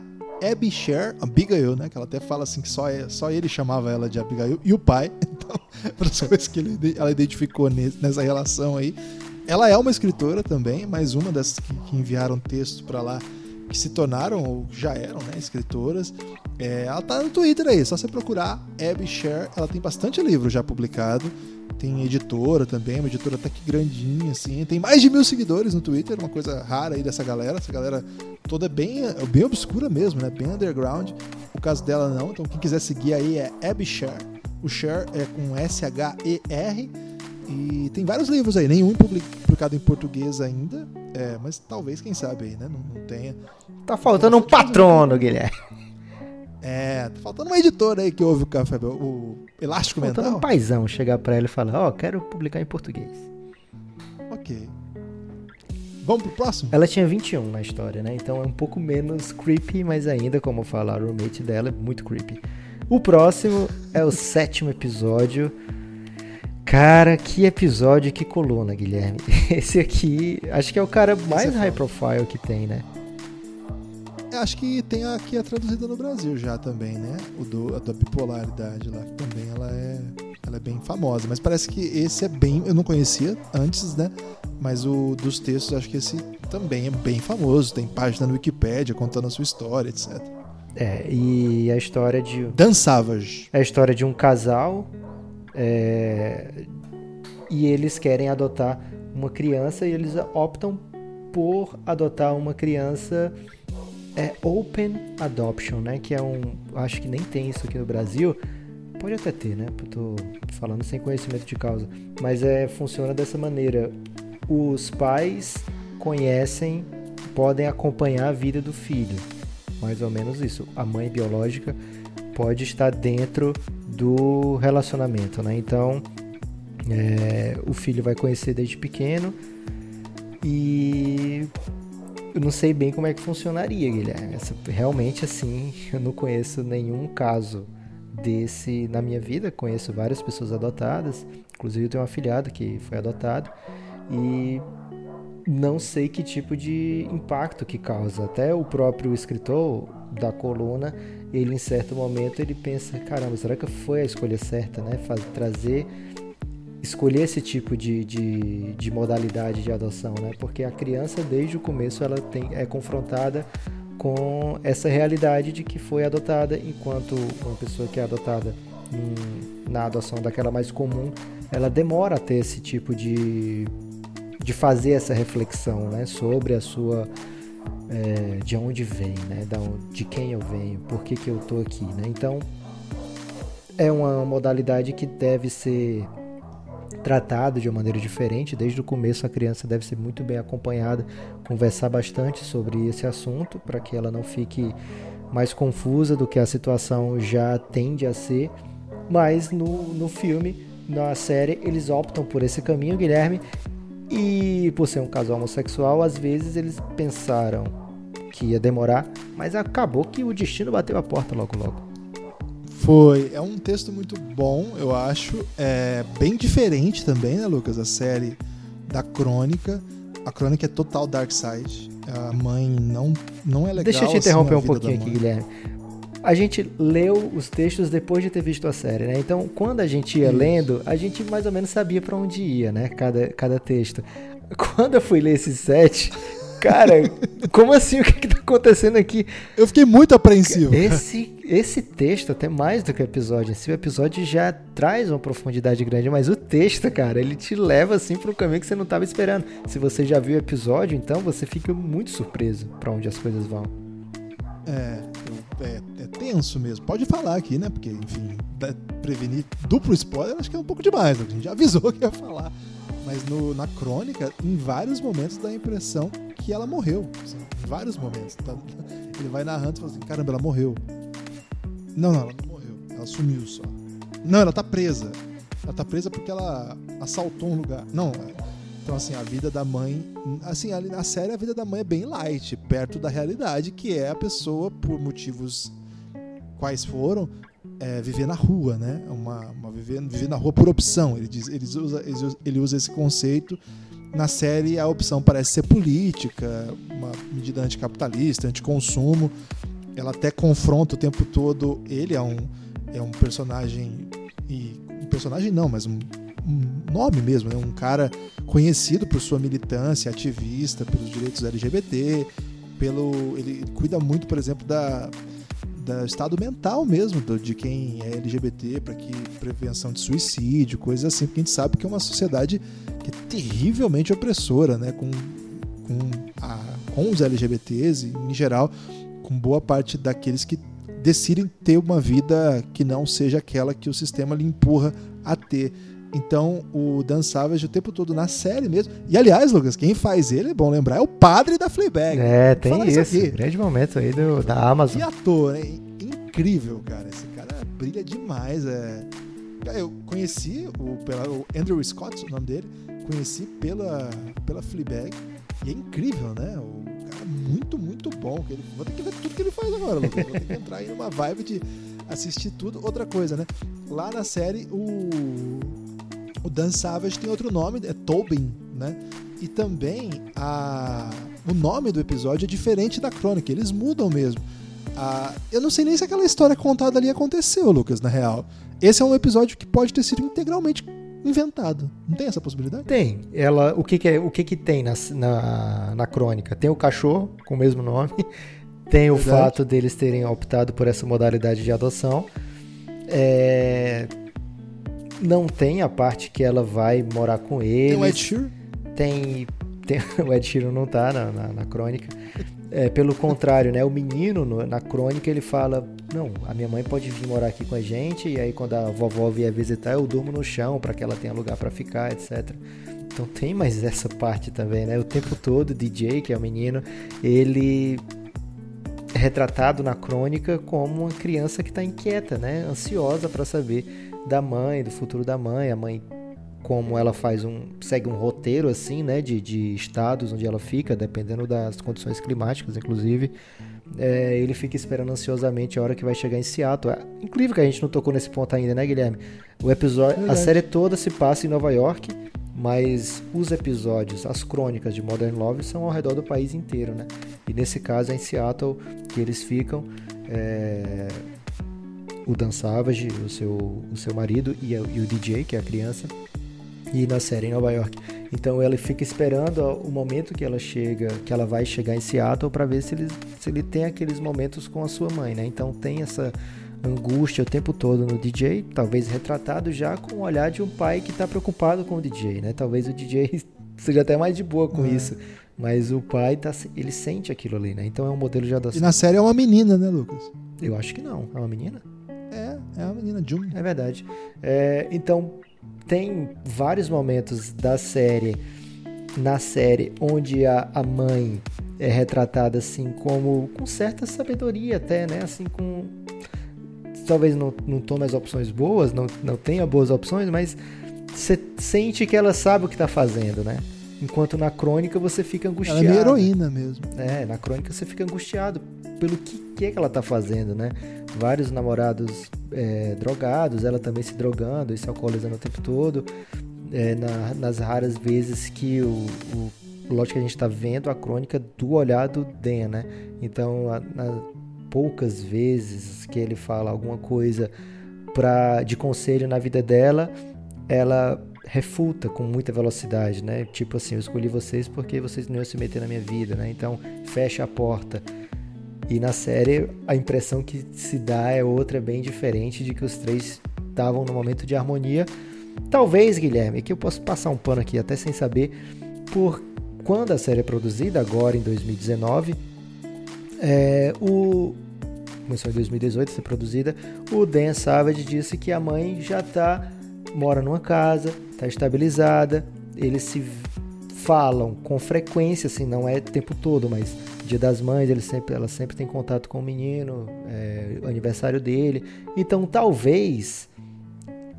Abby Sher, Abigail, né? Que ela até fala assim que só, é- só ele chamava ela de Abigail. E o pai. Para as coisas que ela identificou nessa relação aí. Ela é uma escritora também, mais uma dessas que, enviaram texto para lá, que se tornaram, ou já eram, né, escritoras. É, ela tá no Twitter aí, é só você procurar Abby Sher. Ela tem bastante livro já publicado. Tem editora também, uma editora até que grandinha, assim. Tem mais de mil seguidores no Twitter, uma coisa rara aí dessa galera. Essa galera toda bem, bem obscura mesmo, né? Bem underground. O caso dela não, então quem quiser seguir aí é Abby Sher. O Sher é com S-H-E-R. E tem vários livros aí, nenhum public- publicado em português ainda. É, mas talvez, quem sabe aí, né? Não, não tenha. Tá faltando um patrono, Guilherme. É, tá faltando uma editora aí que ouve o Café, o Elástico Faltando Mental. um paizão chegar pra ela e falar, ó, quero publicar em português. Ok. Vamos pro próximo? Ela tinha 21 na história, né? Então é um pouco menos creepy, mas ainda, como fala a roommate dela, é muito creepy. O próximo é o sétimo episódio. Cara, que episódio, que coluna, Guilherme. Esse aqui, acho que é o cara mais é high profile que tem, né? Acho que tem aqui a traduzida no Brasil já também, né? O do, a da bipolaridade lá, que também ela é, ela é bem famosa. Mas parece que esse é bem. Eu não conhecia antes, né? Mas o dos textos, acho que esse também é bem famoso. Tem página no Wikipedia contando a sua história, etc. É, e a história de, Dan Savage. É a história de um casal é, e eles querem adotar uma criança e eles optam por adotar uma criança é open adoption, né? Que é um, acho que nem tem isso aqui no Brasil. Pode até ter, né? Eu tô falando sem conhecimento de causa, mas é funciona dessa maneira. Os pais conhecem, podem acompanhar a vida do filho, mais ou menos isso. A mãe biológica pode estar dentro do relacionamento, né? Então, é, o filho vai conhecer desde pequeno e eu não sei bem como é que funcionaria, Guilherme. Essa- realmente, assim, eu não conheço nenhum caso desse na minha vida. Conheço várias pessoas adotadas, inclusive eu tenho um afilhado que foi adotado e não sei que tipo de impacto que causa. Até o próprio escritor da coluna, ele em certo momento ele pensa, caramba, será que foi a escolha certa, né? Faz, trazer, escolher esse tipo de, de, de modalidade de adoção, né? Porque a criança desde o começo ela tem, é confrontada com essa realidade de que foi adotada, enquanto uma pessoa que é adotada em- na adoção daquela mais comum, ela demora a ter esse tipo de de fazer essa reflexão né, sobre a sua é, de onde vem, né, onde- de quem eu venho, por que, que eu tô aqui, né? Então é uma modalidade que deve ser tratado de uma maneira diferente. Desde o começo a criança deve ser muito bem acompanhada, conversar bastante sobre esse assunto para que ela não fique mais confusa do que a situação já tende a ser. Mas no, no filme, na série, eles optam por esse caminho, Guilherme, e por ser um casal homossexual, às vezes eles pensaram que ia demorar, mas acabou que o destino bateu a porta logo logo. Foi. É um texto muito bom, eu acho. É bem diferente também, né, Lucas? A série da Crônica. A Crônica é total Dark Side. A mãe não, não é legal. Deixa eu te assim, interromper a um pouquinho aqui. Guilherme. A gente leu os textos depois de ter visto a série, né? Então, quando a gente ia Isso. lendo, a gente mais ou menos sabia pra onde ia, né? Cada, cada texto. Quando eu fui ler esses sete, cara, como assim? O que, que tá acontecendo aqui? Eu fiquei muito apreensivo. Esse, esse texto, até mais do que o episódio em si, o episódio já traz uma profundidade grande, mas o texto, cara, ele te leva assim para um caminho que você não estava esperando. Se você já viu o episódio, então você fica muito surpreso para onde as coisas vão. É, é, é tenso mesmo. Pode falar aqui, né? Porque, enfim, prevenir duplo spoiler acho que é um pouco demais. né? A gente já avisou que ia falar. Mas no- na crônica, em vários momentos dá a impressão que ela morreu. assim, em vários momentos. tá? Ele vai narrando e fala assim: caramba, ela morreu. Não, não, ela não morreu. Ela sumiu só. Não, ela tá presa. Ela tá presa porque ela assaltou um lugar. Não, Então, assim, a vida da mãe. Assim, ali na série, a vida da mãe é bem light, perto da realidade, que é a pessoa, por motivos quais foram, é, viver na rua, né? Uma, uma viver, viver na rua por opção. Ele, diz, ele, usa, ele usa esse conceito. Na série, a opção parece ser política, uma medida anticapitalista, anticonsumo. Ela até confronta o tempo todo. Ele é um, é um personagem. E, um personagem não, mas um, um nome mesmo, né? um cara conhecido por sua militância, ativista pelos direitos LGBT, pelo ele cuida muito, por exemplo, da do estado mental mesmo do, de quem é LGBT, para que prevenção de suicídio, coisas assim, porque a gente sabe que é uma sociedade que é terrivelmente opressora, né, com, com, a, com os LGBTs e, em geral, com boa parte daqueles que decidem ter uma vida que não seja aquela que o sistema lhe empurra a ter. Então, o Dan Savage o tempo todo na série mesmo. E aliás, Lucas, quem faz ele, é bom lembrar, é o padre da Fleabag. É, tem isso. isso grande momento aí do, da Amazon. E ator, né? Incrível, cara. Esse cara brilha demais. É... Eu conheci o, pela, o Andrew Scott, o nome dele. Conheci pela, pela Fleabag. E é incrível, né? O cara muito, muito bom. Ele, vou ter que ver tudo que ele faz agora, Lucas. Vou ter que entrar aí numa vibe de assistir tudo. Outra coisa, né? Lá na série, o o Dan Savage tem outro nome, é Tobin, né? E também a, o nome do episódio é diferente da crônica, eles mudam mesmo. Ah, eu não sei nem se aquela história contada ali aconteceu, Lucas, na real. Esse é um episódio que pode ter sido integralmente inventado. Não tem essa possibilidade? Tem. Ela, o que, que é, o que, que tem na, na, na crônica? Tem o cachorro com o mesmo nome. Tem o Verdade. fato deles terem optado por essa modalidade de adoção. É, não tem a parte que ela vai morar com ele. Tem o Ed Sheeran? Tem, tem o Ed Sheeran não tá na, na, na crônica. É, pelo contrário, né? O menino no, na crônica ele fala: Não, a minha mãe pode vir morar aqui com a gente, e aí quando a vovó vier visitar, eu durmo no chão para que ela tenha lugar para ficar, etc. Então tem mais essa parte também, né? O tempo todo, DJ, que é o menino, ele é retratado na crônica como uma criança que está inquieta, né? Ansiosa para saber da mãe, do futuro da mãe. A mãe, como ela faz um. segue um roteiro assim, né? De, de estados onde ela fica, dependendo das condições climáticas, inclusive. É, ele fica esperando ansiosamente a hora que vai chegar em Seattle. É incrível que a gente não tocou nesse ponto ainda, né, Guilherme? O episódio, a série toda se passa em Nova York, mas os episódios, as crônicas de Modern Love são ao redor do país inteiro, né? E nesse caso é em Seattle que eles ficam. É, o Dan Savage, o seu, o seu marido, e, e o DJ, que é a criança, e na série em Nova York. Então ela fica esperando o momento que ela chega, que ela vai chegar em Seattle para ver se ele, se ele tem aqueles momentos com a sua mãe, né? Então tem essa angústia o tempo todo no DJ, talvez retratado já com o olhar de um pai que está preocupado com o DJ, né? Talvez o DJ seja até mais de boa com é. isso, mas o pai tá, ele sente aquilo ali, né? Então é um modelo de adoção. E na série é uma menina, né, Lucas? Eu acho que não, é uma menina. É, a menina June. É verdade. É, então, tem vários momentos da série, na série, onde a, a mãe é retratada assim como com certa sabedoria até, né? Assim com talvez não, não tome as opções boas, não, não tenha boas opções, mas você sente que ela sabe o que está fazendo, né? Enquanto na crônica você fica angustiado. Ela é heroína mesmo. É, na crônica você fica angustiado pelo que, que é que ela está fazendo, né? Vários namorados é, drogados, ela também se drogando e se alcoolizando o tempo todo. É, na, nas raras vezes que o, o que a gente está vendo a crônica do olhar do Dan, né? Então, a, na, poucas vezes que ele fala alguma coisa pra, de conselho na vida dela, ela refuta com muita velocidade, né? Tipo assim, eu escolhi vocês porque vocês não iam se meter na minha vida, né? Então, fecha a porta. E na série a impressão que se dá é outra, bem diferente, de que os três estavam no momento de harmonia. Talvez, Guilherme, que eu posso passar um pano aqui até sem saber, por quando a série é produzida, agora em 2019, é, o começou em 2018 a ser produzida, o Dan Savage disse que a mãe já tá mora numa casa, está estabilizada, eles se falam com frequência, assim, não é o tempo todo, mas Dia das Mães, ele sempre, ela sempre tem contato com o menino, é, o aniversário dele. Então, talvez,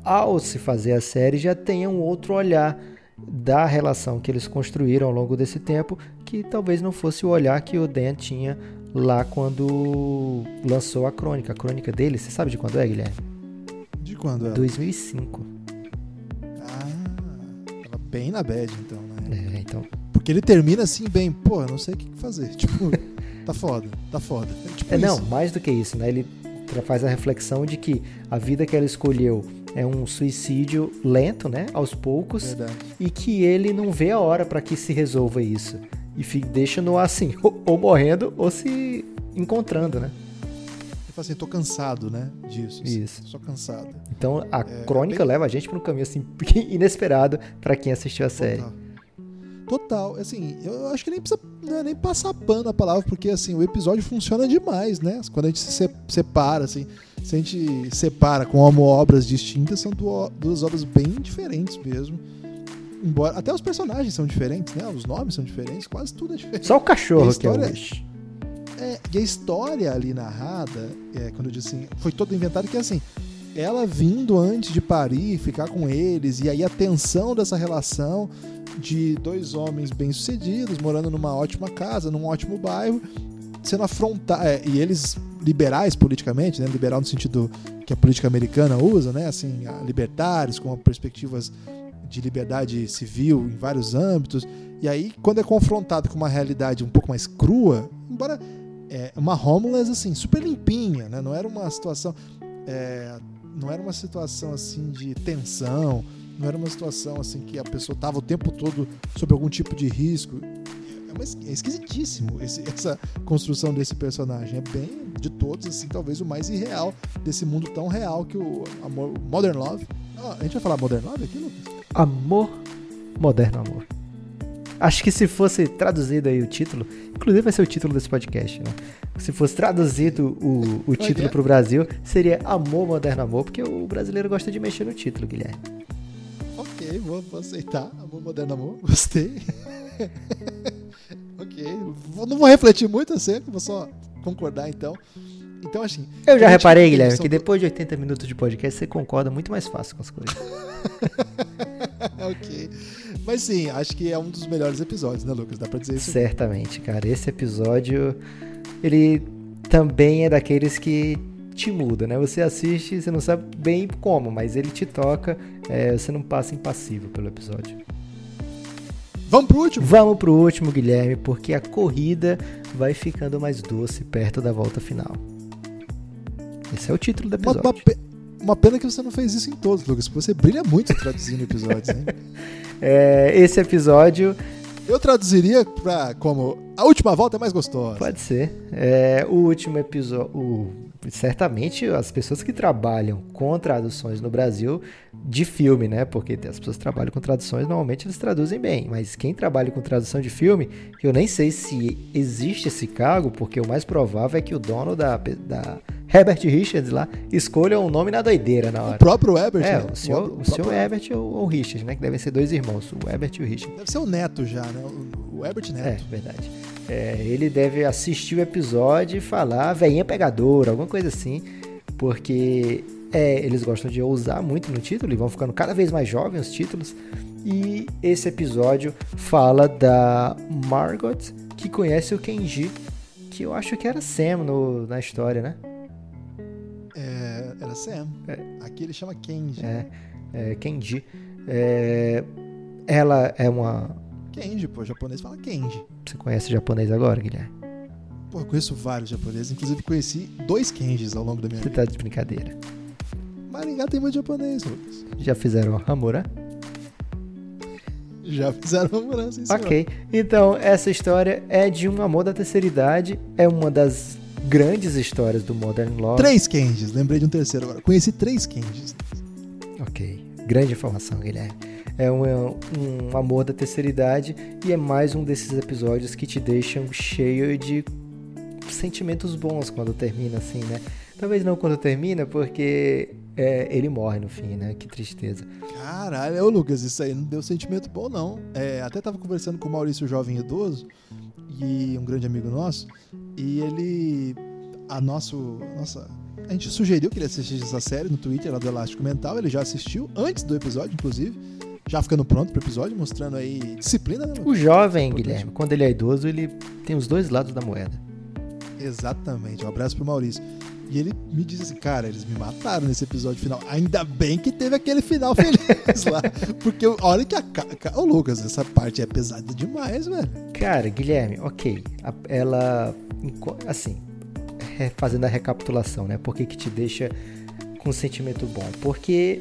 ao se fazer a série, já tenha um outro olhar da relação que eles construíram ao longo desse tempo, que talvez não fosse o olhar que o Dan tinha lá quando lançou a crônica. A crônica dele, você sabe de quando é, Guilherme? De quando é? 2005. Ah, tava bem na bad, então, né? É, então. Porque ele termina assim, bem, pô, não sei o que fazer. Tipo, tá foda, tá foda. É, tipo É, não, mais do que isso, né? Ele faz a reflexão de que a vida que ela escolheu é um suicídio lento, né? Aos poucos. Verdade. e que ele não vê a hora para que se resolva isso. E fi- deixa no ar assim, ou, ou morrendo ou se encontrando, né? Ele fala assim, tô cansado, né? Disso. assim, Isso. Só cansado. Então a É, crônica bem- leva a gente para um caminho assim inesperado para quem assistiu a série. Total. Total, assim, eu acho que nem precisa não é nem passar pano a palavra, porque assim, o episódio funciona demais, né? Quando a gente se se- separa, assim, se a gente separa com como obras distintas, são duas obras bem diferentes mesmo. Embora até os personagens são diferentes, né? Os nomes são diferentes, quase tudo é diferente. Só o cachorro E a que é o história-. É, e a história ali narrada, é, quando eu disse assim, foi todo inventado que assim, ela vindo antes de parir, ficar com eles, e aí a tensão dessa relação de dois homens bem-sucedidos, morando numa ótima casa, num ótimo bairro, sendo afrontados, e eles liberais politicamente, né, liberal no sentido que a política americana usa, né, assim, libertários com perspectivas de liberdade civil em vários âmbitos, e aí quando é confrontado com uma realidade um pouco mais crua, embora é uma homeless assim super limpinha, né, não era uma situação é, não era uma situação assim de tensão, não era uma situação assim que a pessoa estava o tempo todo sob algum tipo de risco. É, uma é esquisitíssimo esse- essa construção desse personagem. É bem, de todos, assim, talvez o mais irreal desse mundo tão real que o amor, Modern Love. Ah, a gente vai falar Modern Love aqui, Lucas? Amor, moderno amor. Acho que se fosse traduzido aí o título, inclusive vai ser o título desse podcast, né? Se fosse traduzido o, o é título é? pro Brasil, seria Amor, Moderno Amor, porque o brasileiro gosta de mexer no título, Guilherme. Ok, vou, vou aceitar. Amor, Moderno Amor. Gostei. ok. Vou- não vou refletir muito, sei, vou só concordar então. Então, assim. Eu já reparei, Guilherme, que depois de 80 minutos de podcast você concorda muito mais fácil com as coisas. ok. Mas sim, acho que é um dos melhores episódios, né, Lucas? Dá pra dizer isso? Certamente, cara. Esse episódio, ele também é daqueles que te muda, né? Você assiste, você não sabe bem como, mas ele te toca, é, você não passa impassível pelo episódio. Vamos pro último? Vamos pro último, Guilherme, porque a corrida vai ficando mais doce perto da volta final. Esse é o título do Uma, episódio. uma pe- uma pena que você não fez isso em todos, Lucas, porque você brilha muito traduzindo episódios, hein? É, esse episódio Eu traduziria pra como a última volta é mais gostosa. Pode ser. É, o último episódio. Certamente as pessoas que trabalham com traduções no Brasil de filme, né? Porque as pessoas que trabalham com traduções, normalmente eles traduzem bem. Mas quem trabalha com tradução de filme, eu nem sei se existe esse cargo, porque o mais provável é que o dono da, da Herbert Richards lá escolha um nome na doideira na O hora. próprio Herbert, É, né? o senhor, próprio- o senhor Herbert ou o Richard, né? Que devem ser dois irmãos, o Herbert e o Richard. Deve ser o Neto já, né? O, o Herbert É, Neto. verdade. É, ele deve assistir o episódio e falar veinha pegadora, alguma coisa assim, porque é, eles gostam de ousar muito no título e vão ficando cada vez mais jovens os títulos. E esse episódio fala da Margot que conhece o Kenji, que eu acho que era Sam no- na história, né? É, era Sam. Aqui ele chama Kenji. É, é, Kenji. É, ela é uma. Kenji, pô, japonês fala Kenji. Você conhece japonês agora, Guilherme? Pô, eu conheço vários japoneses, inclusive conheci dois Kenjis ao longo da minha Você vida. tá de brincadeira. Maringá tem muito japonês, Lucas. Já fizeram Hamura? Já fizeram em cima. Ok, então essa história é de um amor da terceira idade, é uma das grandes histórias do Modern Love. Três Kenjis, lembrei de um terceiro agora. Conheci três Kenjis. Ok, grande informação, Guilherme. É um, um amor da terceira idade e é mais um desses episódios que te deixam cheio de sentimentos bons quando termina assim, né? Talvez não quando termina, porque é, ele morre no fim, né? Que tristeza. Caralho, ô Lucas, isso aí não deu sentimento bom, não. É, até tava conversando com o Maurício Jovem Idoso, e um grande amigo nosso, e ele. A nosso. Nossa. A gente sugeriu que ele assistisse essa série no Twitter lá do Elástico Mental, ele já assistiu, antes do episódio, inclusive. Já ficando pronto pro episódio, mostrando aí disciplina, né? O jovem. Guilherme, quando ele é idoso, ele tem os dois lados da moeda. Exatamente. Um abraço pro Maurício. E ele me disse assim, cara, eles me mataram nesse episódio final. Ainda bem que teve aquele final feliz lá. Porque olha que a. Ô, Lucas, essa parte é pesada demais, velho. Cara, Guilherme, ok. Ela. Assim, re- fazendo a recapitulação, né? Por que, que te deixa com um sentimento bom? Porque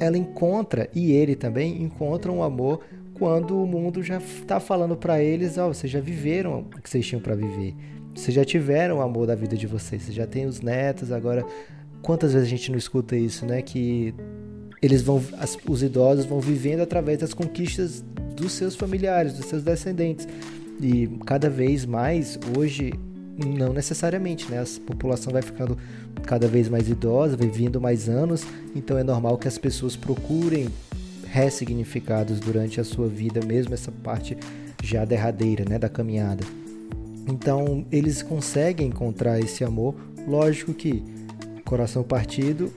ela encontra, e ele também, encontra um amor quando o mundo já tá falando pra eles: ó, vocês já viveram o que vocês tinham pra viver. Vocês já tiveram o amor da vida de vocês. Vocês já têm os netos, agora. Quantas vezes a gente não escuta isso, né? Que eles vão, as- os idosos vão vivendo através das conquistas dos seus familiares, dos seus descendentes. E cada vez mais, hoje, não necessariamente, né? A população vai ficando cada vez mais idosa, vai vindo mais anos, então é normal que as pessoas procurem ressignificados durante a sua vida, mesmo essa parte já derradeira, né, da caminhada. Então, eles conseguem encontrar esse amor, lógico que coração partido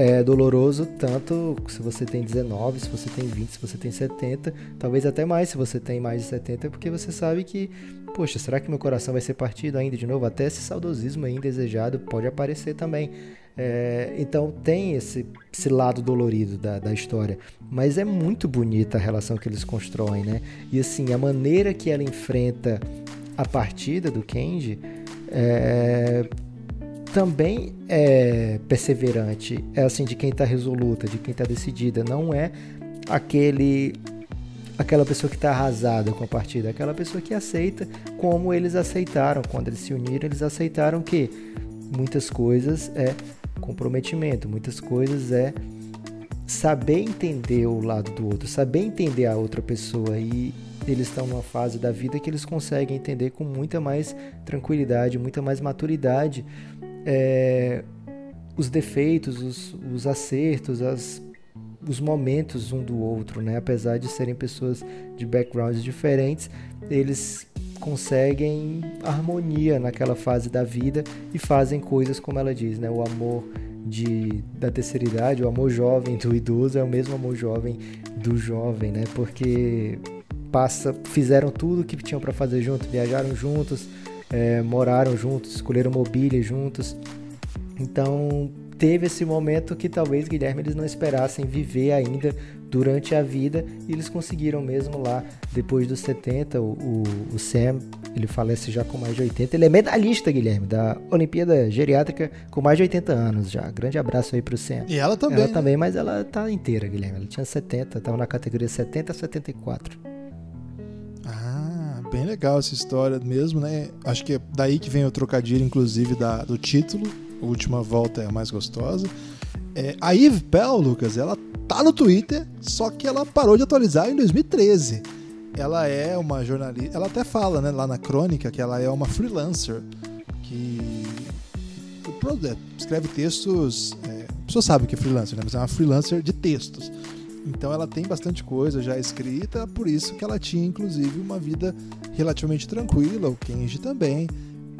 é doloroso tanto se você tem 19, se você tem 20, se você tem 70, talvez até mais se você tem mais de 70, porque você sabe que, poxa, será que meu coração vai ser partido ainda de novo? Até esse saudosismo aí indesejado pode aparecer também. É, então tem esse, esse lado dolorido da, da história, mas é muito bonita a relação que eles constroem, né? E assim, a maneira que ela enfrenta a partida do Kenji é, também é perseverante, é assim de quem tá resoluta, de quem tá decidida, não é aquele aquela pessoa que tá arrasada com a partida, é aquela pessoa que aceita como eles aceitaram, quando eles se uniram, eles aceitaram que muitas coisas é comprometimento, muitas coisas é saber entender o lado do outro, saber entender a outra pessoa. E eles estão numa fase da vida que eles conseguem entender com muita mais tranquilidade, muita mais maturidade é, os defeitos, os, os acertos, as, os momentos um do outro, né? Apesar de serem pessoas de backgrounds diferentes, eles conseguem harmonia naquela fase da vida e fazem coisas como ela diz, né? O amor de, da terceira idade, o amor jovem do idoso é o mesmo amor jovem do jovem, né? Porque passa, fizeram tudo o que tinham para fazer juntos, viajaram juntos, é, moraram juntos, escolheram mobília juntos. Então teve esse momento que talvez Guilherme eles não esperassem viver ainda durante a vida e eles conseguiram mesmo lá depois dos 70 o, o, o Sam ele falece já com mais de 80 ele é medalhista Guilherme da Olimpíada Geriátrica com mais de 80 anos já grande abraço aí pro Sam E ela também. ela né? também mas ela tá inteira Guilherme ela tinha 70 tava na categoria 70 a 74 Ah, bem legal essa história mesmo, né? Acho que é daí que vem o trocadilho, inclusive, da, do título. A última volta é a mais gostosa. É, a Eve Pell, Lucas, ela tá no Twitter, só que ela parou de atualizar em 2013. Ela é uma jornalista. Ela até fala, né, lá na crônica, que ela é uma freelancer que, é, escreve textos. É, a pessoa sabe o que é freelancer, né? Mas é uma freelancer de textos. Então ela tem bastante coisa já escrita, por isso que ela tinha inclusive uma vida relativamente tranquila, o Kenji também.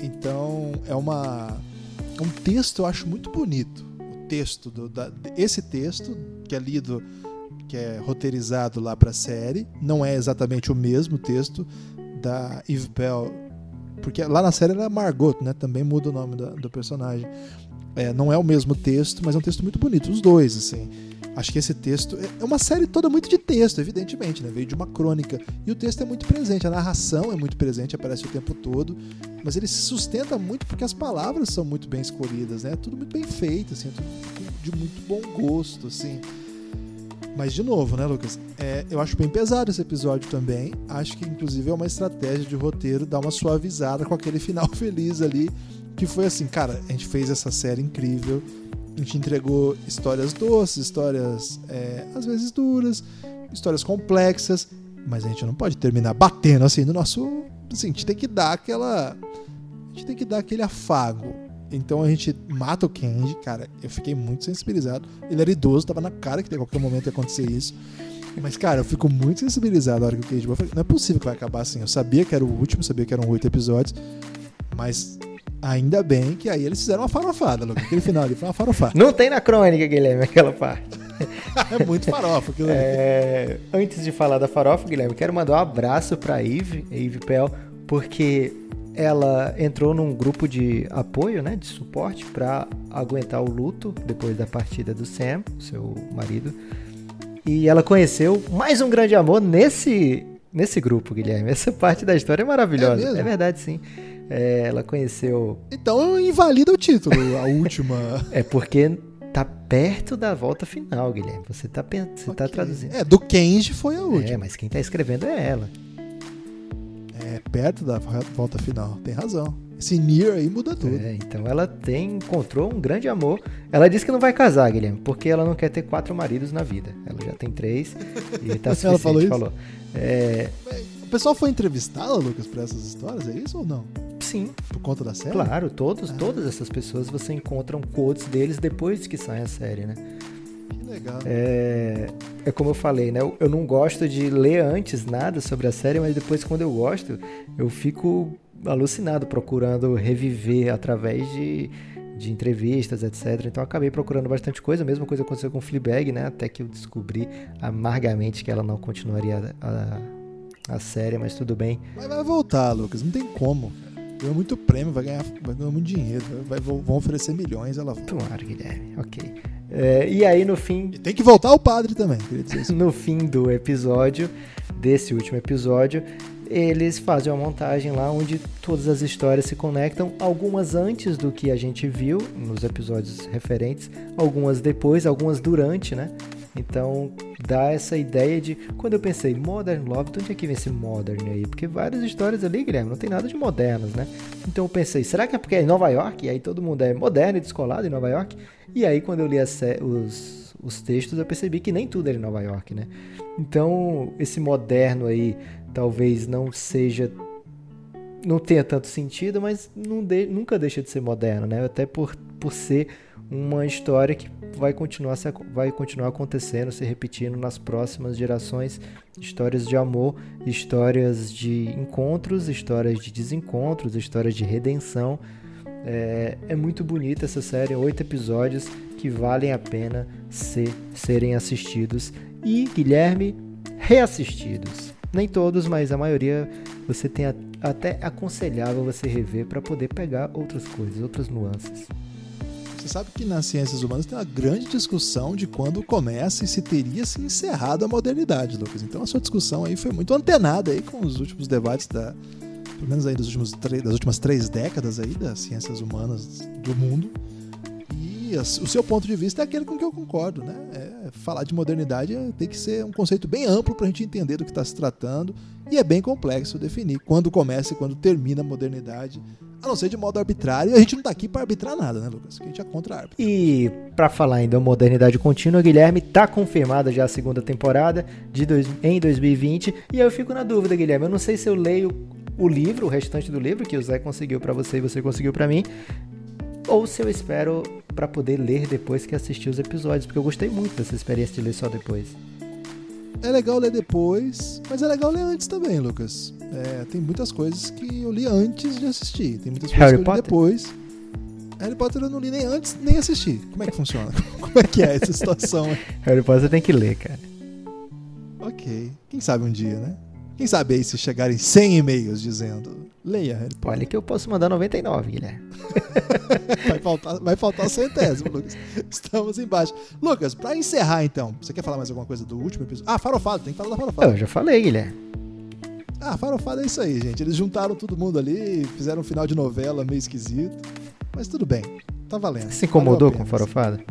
Então é uma um texto eu acho muito bonito. O texto do, da, esse texto que é lido que é roteirizado lá para a série, não é exatamente o mesmo texto da Eve Bell, porque lá na série ela é Margot, né? Também muda o nome da- do personagem. É, não é o mesmo texto, mas é um texto muito bonito, os dois, assim. Acho que esse texto é uma série toda muito de texto, evidentemente, né? Veio de uma crônica. E o texto é muito presente, a narração é muito presente, aparece o tempo todo. Mas ele se sustenta muito porque as palavras são muito bem escolhidas, né? É tudo muito bem feito, assim, é tudo de muito bom gosto, assim. Mas, de novo, né, Lucas? É, eu acho bem pesado esse episódio também. Acho que, inclusive, é uma estratégia de roteiro dar uma suavizada com aquele final feliz ali. Que foi assim, cara, a gente fez essa série incrível. A gente entregou histórias doces, histórias é, às vezes duras, histórias complexas. Mas a gente não pode terminar batendo assim no nosso. Assim, a gente tem que dar aquela. A gente tem que dar aquele afago. Então a gente mata o Kenji, cara. Eu fiquei muito sensibilizado. Ele era idoso, tava na cara que a qualquer momento ia acontecer isso. Mas, cara, eu fico muito sensibilizado na hora que o Kenji. Eu falei, Não é possível que vai acabar assim. Eu sabia que era o último, sabia que eram oito episódios. Mas ainda bem que aí eles fizeram uma farofada, Lucas. Aquele final ali foi uma farofada. não tem na crônica Guilherme aquela parte é muito farofa aquilo ali. É, antes de falar da farofa, Guilherme, quero mandar um abraço pra Eve, Eve Pell, porque ela entrou num grupo de apoio, né, de suporte para aguentar o luto depois da partida do Sam, seu marido. E ela conheceu mais um grande amor nesse nesse grupo, Guilherme. Essa parte da história é maravilhosa. É? É verdade, sim. É, ela conheceu. Então invalida o título, a última. É porque tá perto da volta final, Guilherme. Você tá, você tá Ok. traduzindo. É, do Kenji foi a É, última. mas quem tá escrevendo é ela. É, perto da volta final. Tem razão. Esse Nier aí muda tudo. É, então ela tem, encontrou um grande amor. Ela disse que não vai casar, Guilherme, porque ela não quer ter quatro maridos na vida. Ela já tem três e tá Ela suficiente, falou isso? falou. É, O pessoal foi entrevistá-la, Lucas, pra essas histórias, é isso ou não? sim, Por conta da série? claro, todos, todas essas pessoas você encontra um quotes deles depois que sai a série, né? Que legal. É, é como eu falei, né? Eu, eu não gosto de ler antes nada sobre a série, mas depois quando eu gosto, eu fico alucinado procurando reviver através de, de entrevistas, etc. Então eu acabei procurando bastante coisa. A mesma coisa aconteceu com Fleabag, né? Até que eu descobri amargamente que ela não continuaria a, a série, mas tudo bem. Mas vai voltar, Lucas. Não tem como. Ganhou muito prêmio, vai ganhar, vai ganhar muito dinheiro. Vai, vão oferecer milhões, ela volta. Tomara, Guilherme. Ok. É, e aí no fim E tem que voltar o padre também, queria dizer isso. no fim do episódio, desse último episódio, eles fazem uma montagem lá onde todas as histórias se conectam, algumas antes do que a gente viu nos episódios referentes, algumas depois, algumas durante, né? Então dá essa ideia de. Quando eu pensei Modern Love, de onde é que vem esse modern aí? Porque várias histórias ali, Guilherme, não tem nada de modernas, né? Então eu pensei, será que é porque é em Nova York? E aí todo mundo é moderno e descolado em Nova York? E aí quando eu li a sé- os, os textos, eu percebi que nem tudo era em Nova York, né? Então esse moderno aí talvez não seja. Não tenha tanto sentido, mas de- nunca deixa de ser moderno, né? Até por, por ser uma história que vai continuar, vai continuar acontecendo, se repetindo nas próximas gerações. Histórias de amor, histórias de encontros, histórias de desencontros, histórias de redenção. É, é muito bonita essa série, oito episódios que valem a pena ser, serem assistidos e, Guilherme, reassistidos. Nem todos, mas a maioria você tem a- até aconselhável você rever para poder pegar outras coisas, outras nuances. Você sabe que nas ciências humanas tem uma grande discussão de quando começa e se teria se encerrado a modernidade, Lucas. Então a sua discussão aí foi muito antenada aí com os últimos debates da, pelo menos aí dos últimos das últimas três décadas aí das ciências humanas do mundo. E o seu ponto de vista é aquele com que eu concordo, né? É, falar de modernidade é- tem que ser um conceito bem amplo para a gente entender do que está se tratando e é bem complexo definir quando começa e quando termina a modernidade, a não ser de modo arbitrário. E a gente não tá aqui para arbitrar nada, né, Lucas? A gente é contra árbitro. E para falar ainda da modernidade contínua, Guilherme, tá confirmada já a segunda temporada de dois, em 2020. E aí eu fico na dúvida, Guilherme. Eu não sei se eu leio o livro, o restante do livro que o Zé conseguiu para você e você conseguiu para mim, ou se eu espero para poder ler depois que assistir os episódios, porque eu gostei muito dessa experiência de ler só depois. É legal ler depois, mas é legal ler antes também, Lucas. É, tem muitas coisas que eu li antes de assistir. Tem muitas coisas Harry que eu li Potter? depois. Harry Potter eu não li nem antes, nem assisti. Como é que funciona? Como é que é essa situação? aí? Harry Potter tem que ler, cara. ok. Quem sabe um dia, né? Quem sabe aí se chegarem 100 e-mails dizendo leia Harry Potter. Olha que eu posso mandar 99, Guilherme. Vai faltar, vai faltar centésimo, Lucas. Estamos embaixo. Lucas, pra encerrar então, você quer falar mais alguma coisa do último episódio? Ah, Farofado, tem que falar da Farofada. Eu já falei, Guilherme. Ah, Farofada é isso aí, gente. Eles juntaram todo mundo ali, fizeram um final de novela meio esquisito. Mas tudo bem, tá valendo. Você se incomodou com farofada?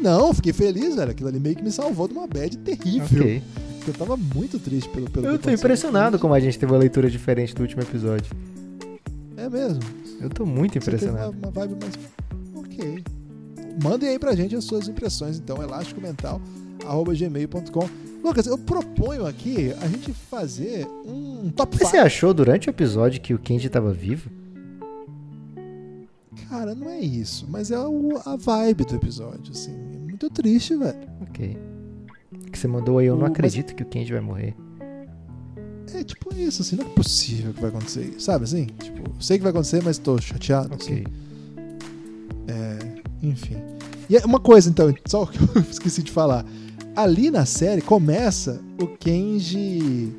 Não, fiquei feliz, velho. Aquilo ali meio que me salvou de uma bad terrível. Ok. Eu tava muito triste pelo pelo Eu tô impressionado como a gente teve uma leitura diferente do último episódio. É mesmo. Eu tô muito impressionado. Uma, uma vibe mais. Ok. Mandem aí pra gente as suas impressões, então, elasticomental.gmail.com. Lucas, eu proponho aqui a gente fazer um top Mas 5. você achou durante o episódio que o Kenji tava vivo? Cara, não é isso, mas é o- a vibe do episódio, assim. É muito triste, velho. Ok. Que você mandou aí, eu O- não mas- acredito que o Kenji vai morrer. É tipo isso, assim, não é possível que vai acontecer sabe assim? Tipo, sei que vai acontecer, mas tô chateado, assim. Ok. É, enfim. E é uma coisa, então, só que eu esqueci de falar. Ali na série começa o Kenji.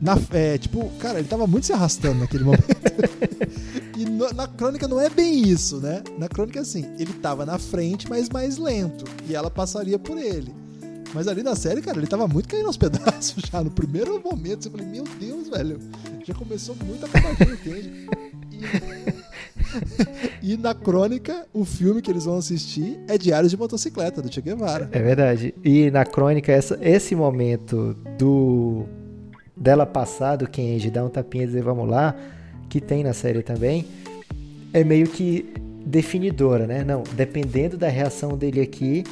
Na, é, tipo, cara, ele tava muito se arrastando naquele momento. e no- na crônica não é bem isso, né? Na crônica, assim, ele tava na frente, mas mais lento. E ela passaria por ele. Mas ali na série, cara, ele tava muito caindo aos pedaços já. No primeiro momento, eu falei, meu Deus, velho. Já começou muito acabadinho o Kenji. E... e na crônica, o filme que eles vão assistir é Diários de Motocicleta, do Che Guevara. É verdade. E na crônica, essa, esse momento do dela passar do Kenji, dar um tapinha e dizer vamos lá, que tem na série também, é meio que definidora, né? Não, dependendo da reação dele aqui,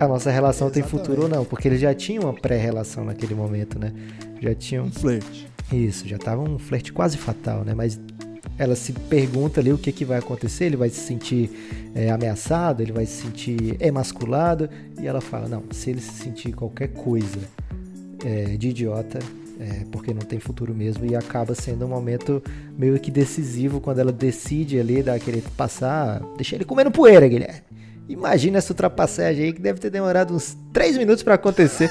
a nossa relação tem Exatamente. futuro ou não, porque eles já tinham uma pré-relação naquele momento, né? Já tinham Um flerte. isso, já tava um flerte quase fatal, né? Mas ela se pergunta ali o que, que vai acontecer, ele vai se sentir é, ameaçado, ele vai se sentir emasculado, e ela fala, não, se ele se sentir qualquer coisa é, de idiota, é, porque não tem futuro mesmo, e acaba sendo um momento meio que decisivo quando ela decide ali dar aquele passar, deixar ele comendo poeira, Guilherme. Imagina essa ultrapassagem aí que deve ter demorado uns 3 minutos pra acontecer,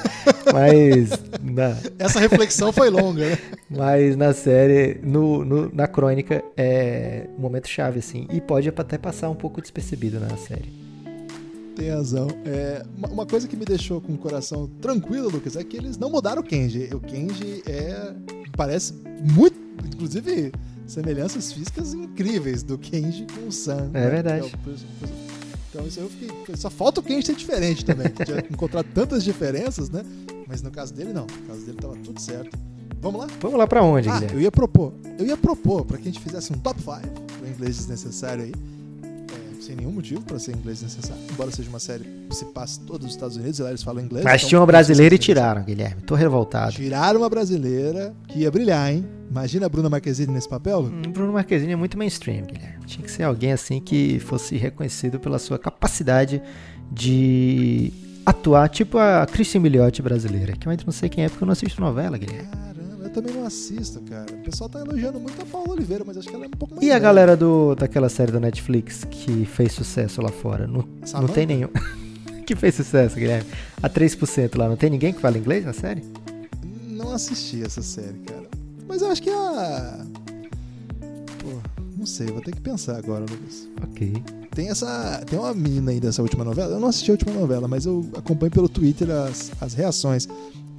mas na, Essa reflexão foi longa, né? mas na série, no, no- na crônica, é um momento chave, assim. E pode até passar um pouco despercebido na série. Tem razão. É, uma- coisa que me deixou com o coração tranquilo, Lucas, é que eles não mudaram o Kenji. O Kenji é. parece muito. Inclusive, semelhanças físicas incríveis do Kenji com o Sam. É né? verdade. É o- Então isso aí eu fiquei. Só falta o Kenji ser diferente também. que tinha encontrado tantas diferenças, né? Mas no caso dele, não. No caso dele tava tudo certo. Vamos lá? Vamos lá pra onde, Ah, Guilherme? eu ia propor. Eu ia propor pra que a gente fizesse um top 5 do inglês desnecessário aí. Sem nenhum motivo pra ser inglês desnecessário. Embora seja uma série que se passe todos os Estados Unidos e lá eles falam inglês. Mas então tinha uma brasileira e tiraram, Guilherme. Tô revoltado. Tiraram uma brasileira que ia brilhar, hein? Imagina a Bruna Marquezine nesse papel? Hum, Bruno Marquezine é muito mainstream, Guilherme. Tinha que ser alguém assim que fosse reconhecido pela sua capacidade de atuar, tipo a Christian Milioti brasileira, que eu ainda não sei quem é porque eu não assisto novela, Guilherme. Eu também não assisto, cara. O pessoal tá elogiando muito a Paula Oliveira, mas acho que ela é um pouco mais. E a velha. galera do, daquela série da Netflix que fez sucesso lá fora? Não, não tem nenhum. que fez sucesso, Guilherme? A 3% lá, não tem ninguém que fala inglês na série? Não assisti essa série, cara. Mas eu acho que a. Pô, não sei, vou ter que pensar agora, Lucas. Ok. Tem essa. Tem uma menina aí dessa última novela. Eu não assisti a última novela, mas eu acompanho pelo Twitter as, as reações.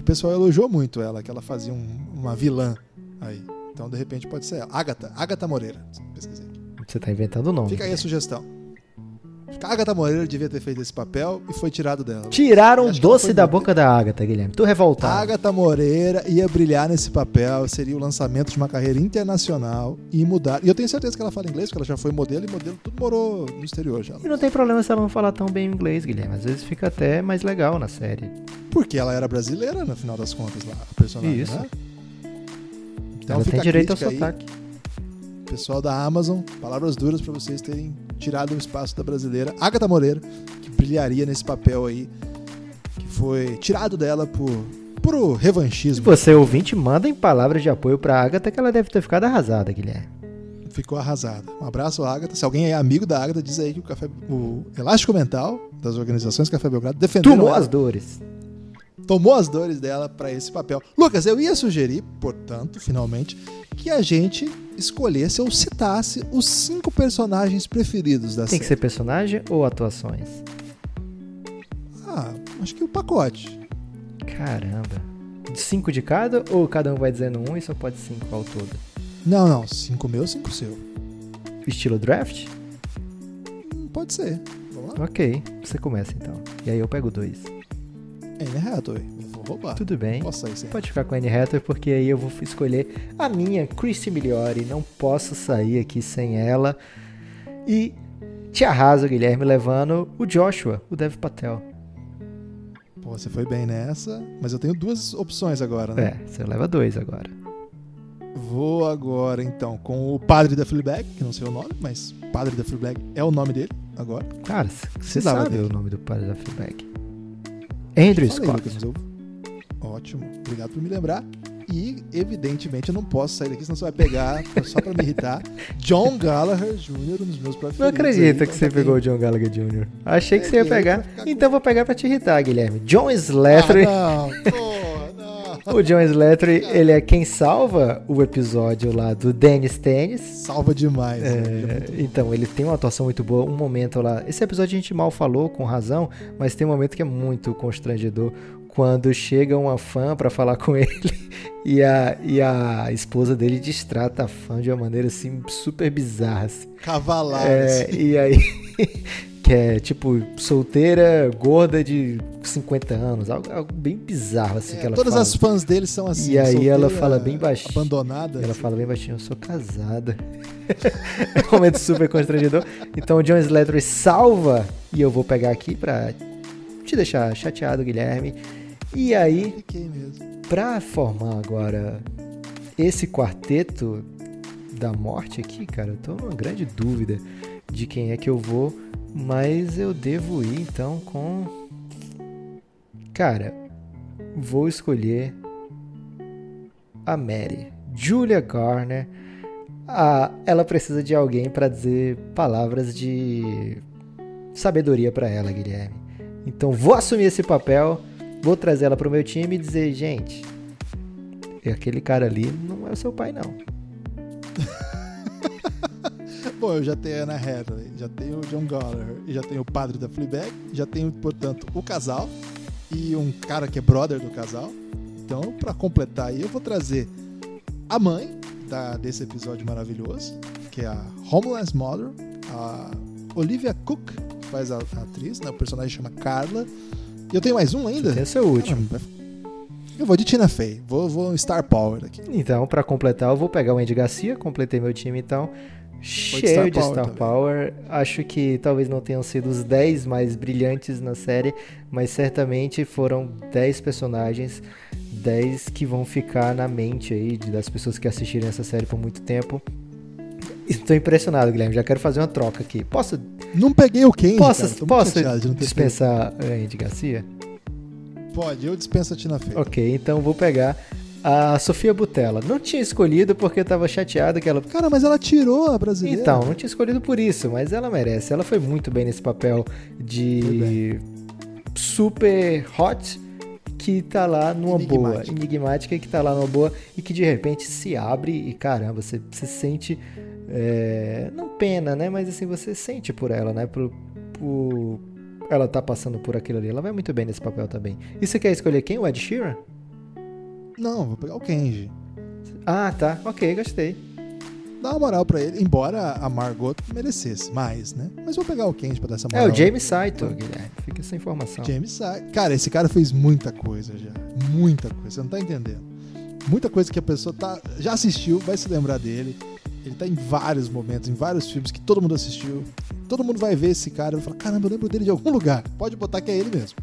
O pessoal elogiou muito ela, que ela fazia um- uma vilã aí. Então, de repente, pode ser ela. Agatha. Agatha Moreira. Pesquisei. Você tá inventando o nome. Fica aí a sugestão. A Agatha Moreira devia ter feito esse papel e foi tirado dela. Tiraram o doce da muito- boca da Agatha, Guilherme. Tô revoltado. Agatha Moreira ia brilhar nesse papel, seria o lançamento de uma carreira internacional e mudar. E eu tenho certeza que ela fala inglês, porque ela já foi modelo e modelo tudo morou no exterior já. E não tem problema se ela não falar tão bem inglês, Guilherme. Às vezes fica até mais legal na série. Porque ela era brasileira, no final das contas, lá, a personagem, Isso. né? Então ela fica tem a direito ao aí, sotaque. Pessoal da Amazon, palavras duras pra vocês terem tirado o espaço da brasileira Agatha Moreira, que brilharia nesse papel aí, que foi tirado dela por puro Se revanchismo. você ouvinte, manda em palavras de apoio pra Agatha que ela deve ter ficado arrasada, Guilherme. ficou arrasada. Um abraço, Agatha. Se alguém é amigo da Agatha, diz aí que o, café, o Elástico Mental das organizações Café Belgrado defendeu Tomou ela, as dores. Tomou as dores dela para esse papel. Lucas, eu ia sugerir, portanto, finalmente, que a gente escolhesse ou citasse os cinco personagens preferidos da Tem que série. ser personagem ou atuações? Ah, acho que o pacote. Caramba. Cinco de cada ou cada um vai dizendo um e só pode cinco ao todo? Não, não, cinco meu, cinco seu. Estilo draft? Hum, pode ser. Ok, você começa então. E aí eu pego dois. Anne Hathaway. Vou roubar. Tudo bem. Posso sair sem. Pode ficar com a Anne Hathaway porque aí eu vou escolher a minha Christy Miliori. Não posso sair aqui sem ela. E te arraso, Guilherme, levando o Joshua, o Dev Patel. Pô, você foi bem nessa, mas eu tenho duas opções agora, né? É, você leva dois agora. Vou agora então com o padre da Fleabag, que não sei o nome, mas padre da Fleabag é o nome dele agora. Cara, você sabe dele. o nome do pai da Feedback. Andrew Falei, Scott. Lucas, eu- Ótimo, obrigado por me lembrar. E, evidentemente, eu não posso sair daqui, senão você vai pegar, só pra me irritar, John Gallagher Jr., um dos meus preferidos. Não acredito aí, que então você já tem- pegou o John Gallagher Jr. Achei que você ia pegar. ficar com- Então vou pegar pra te irritar, Guilherme. John Slattery. Ah, não, porra, não. O John Slattery, ele é quem salva o episódio lá do Dennis Tennis. Salva demais. né? É, então, ele tem uma atuação muito boa. Um momento lá. Esse episódio a gente mal falou, com razão, mas tem um momento que é muito constrangedor. Quando chega uma fã pra falar com ele e a, e a esposa dele distrata a fã de uma maneira assim super bizarra. assim. Cavalar. É, e aí, que é tipo solteira, gorda de 50 anos, algo, algo bem bizarro assim que É, ela todas fala. as fãs dele são assim. E aí solteira, ela fala bem baixinho. Abandonada. Ela assim. fala bem baixinho, eu sou casada. é um momento super constrangedor. Então o John Slattery salva, e eu vou pegar aqui pra te deixar chateado, Guilherme. E aí, pra formar agora esse quarteto da morte aqui, cara, eu tô numa grande dúvida de quem é que eu vou, mas eu devo ir então com. Cara, vou escolher a Mary, Julia Garner. Ah, ela precisa de alguém pra dizer palavras de sabedoria pra ela, Guilherme. Então vou assumir esse papel, vou trazer ela pro meu time e dizer, gente, aquele cara ali não é o seu pai não. Bom, eu já tenho a Anna Hathaway, já tenho o John Gallagher, já tenho o padre da Fleabag, já tenho, portanto, o casal e um cara que é brother do casal. Então, pra completar aí, eu vou trazer a mãe da, desse episódio maravilhoso, que é a Homeless Mother, a Olivia Cook, que faz a, a atriz, né? o personagem chama Carla. E eu tenho mais um ainda? Esse é o último. Eu vou de Tina Fey, vou, vou Star Power aqui. Então, pra completar, eu vou pegar o Andy Garcia, completei meu time então. Cheio Star de Power Star. Power. Acho que talvez não tenham sido os 10 mais brilhantes na série, mas certamente foram 10 personagens, 10 que vão ficar na mente aí de- das pessoas que assistirem essa série por muito tempo. Estou impressionado, Guilherme. Já quero fazer uma troca aqui. Posso, Não peguei o Kenji, posso, posso chateado de dispensar a Andy Garcia? Pode, eu dispenso a Tina Fey. Ok, então vou pegar a Sofia Butella. Não tinha escolhido porque tava chateado que ela. Cara, mas ela tirou a brasileira. Então, não tinha escolhido por isso, mas ela merece. Ela foi muito bem nesse papel de super hot que tá lá numa boa, Enigmática. que tá lá numa boa e que de repente se abre e caramba, você, você sente é, não pena, né? Mas assim, você sente por ela, né? Por, por ela tá passando por aquilo ali. Ela vai muito bem nesse papel também. E você quer escolher quem? O Ed Sheeran? Não, vou pegar o Kenji. Ah, tá. Ok, gostei. Dá uma moral pra ele, embora a Margot merecesse mais, né? Mas vou pegar o Kenji pra dar essa É moral. o James Saito, Guilherme. Fica essa informação. James Sa- Cara, esse cara fez muita coisa já. Muita coisa, você não tá entendendo. Muita coisa que a pessoa tá, já assistiu, vai se lembrar dele. Ele tá em vários momentos, em vários filmes que todo mundo assistiu. Todo mundo vai ver esse cara e vai falar: caramba, eu lembro dele de algum lugar. Pode botar que é ele mesmo.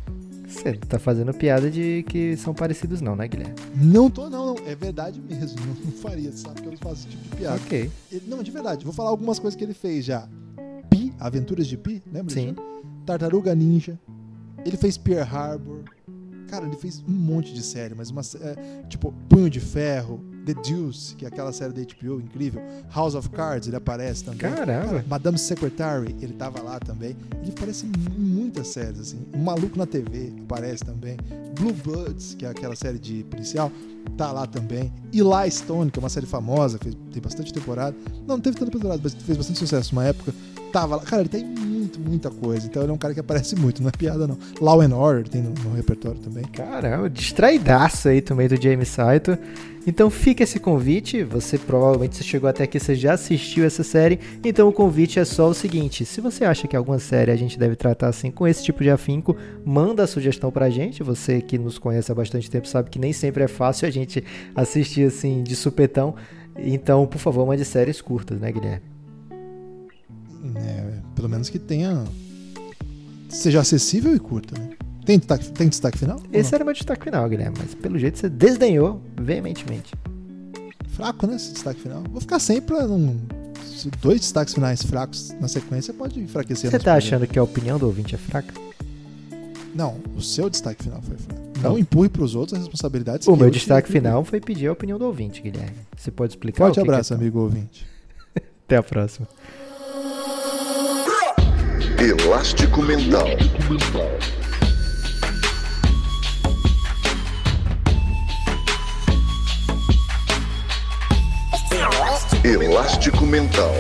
Você tá fazendo piada de que são parecidos, não, né, Guilherme? Não tô, não, não. É verdade mesmo. Não, não faria, sabe que eu não faço esse tipo de piada. Ok. Ele- não, de verdade, vou falar algumas coisas que ele fez já. Pi, Aventuras de Pi, lembra? Sim. Tartaruga Ninja. Ele fez Pearl Harbor. Cara, ele fez um monte de série, mas uma é, tipo Punho de Ferro, The Deuce, que é aquela série da HBO incrível. House of Cards, ele aparece também. Caramba. Cara, Madame Secretary, ele tava lá também. Ele aparece em muitas séries, assim. O Maluco na TV aparece também. Blue Bloods, que é aquela série de policial, tá lá também. Eli Stone, que é uma série famosa, fez, tem bastante temporada. Não, não teve tanta temporada, mas fez bastante sucesso numa época. Tava lá. Cara, ele tem muito, muita coisa. Então ele é um cara que aparece muito, não é piada não. Law and Order tem no, no repertório também. Caramba, distraidaço aí também do James Saito. Então fica esse convite, você provavelmente se chegou até aqui, você já assistiu essa série, então o convite é só o seguinte, se você acha que alguma série a gente deve tratar assim com esse tipo de afinco, manda a sugestão pra gente, você que nos conhece há bastante tempo sabe que nem sempre é fácil a gente assistir assim de supetão, então por favor mande séries curtas, né Guilherme? É, pelo menos que tenha. Seja acessível e curta, né? Tem destaque, tem destaque final? Esse era meu destaque final, Guilherme, mas pelo jeito você desdenhou veementemente. Fraco, né? Esse destaque final. Vou ficar sem pra não. se Dois destaques finais fracos na sequência pode enfraquecer Você tá achando que a opinião do ouvinte é fraca? Não, o seu destaque final foi fraco. Não, Não. empurre pros outros as responsabilidades. O meu eu destaque final foi pedir a opinião do ouvinte, Guilherme. Você pode explicar? Forte abraço, é? amigo ouvinte. Até a próxima. Elástico Mental. Elástico Mental.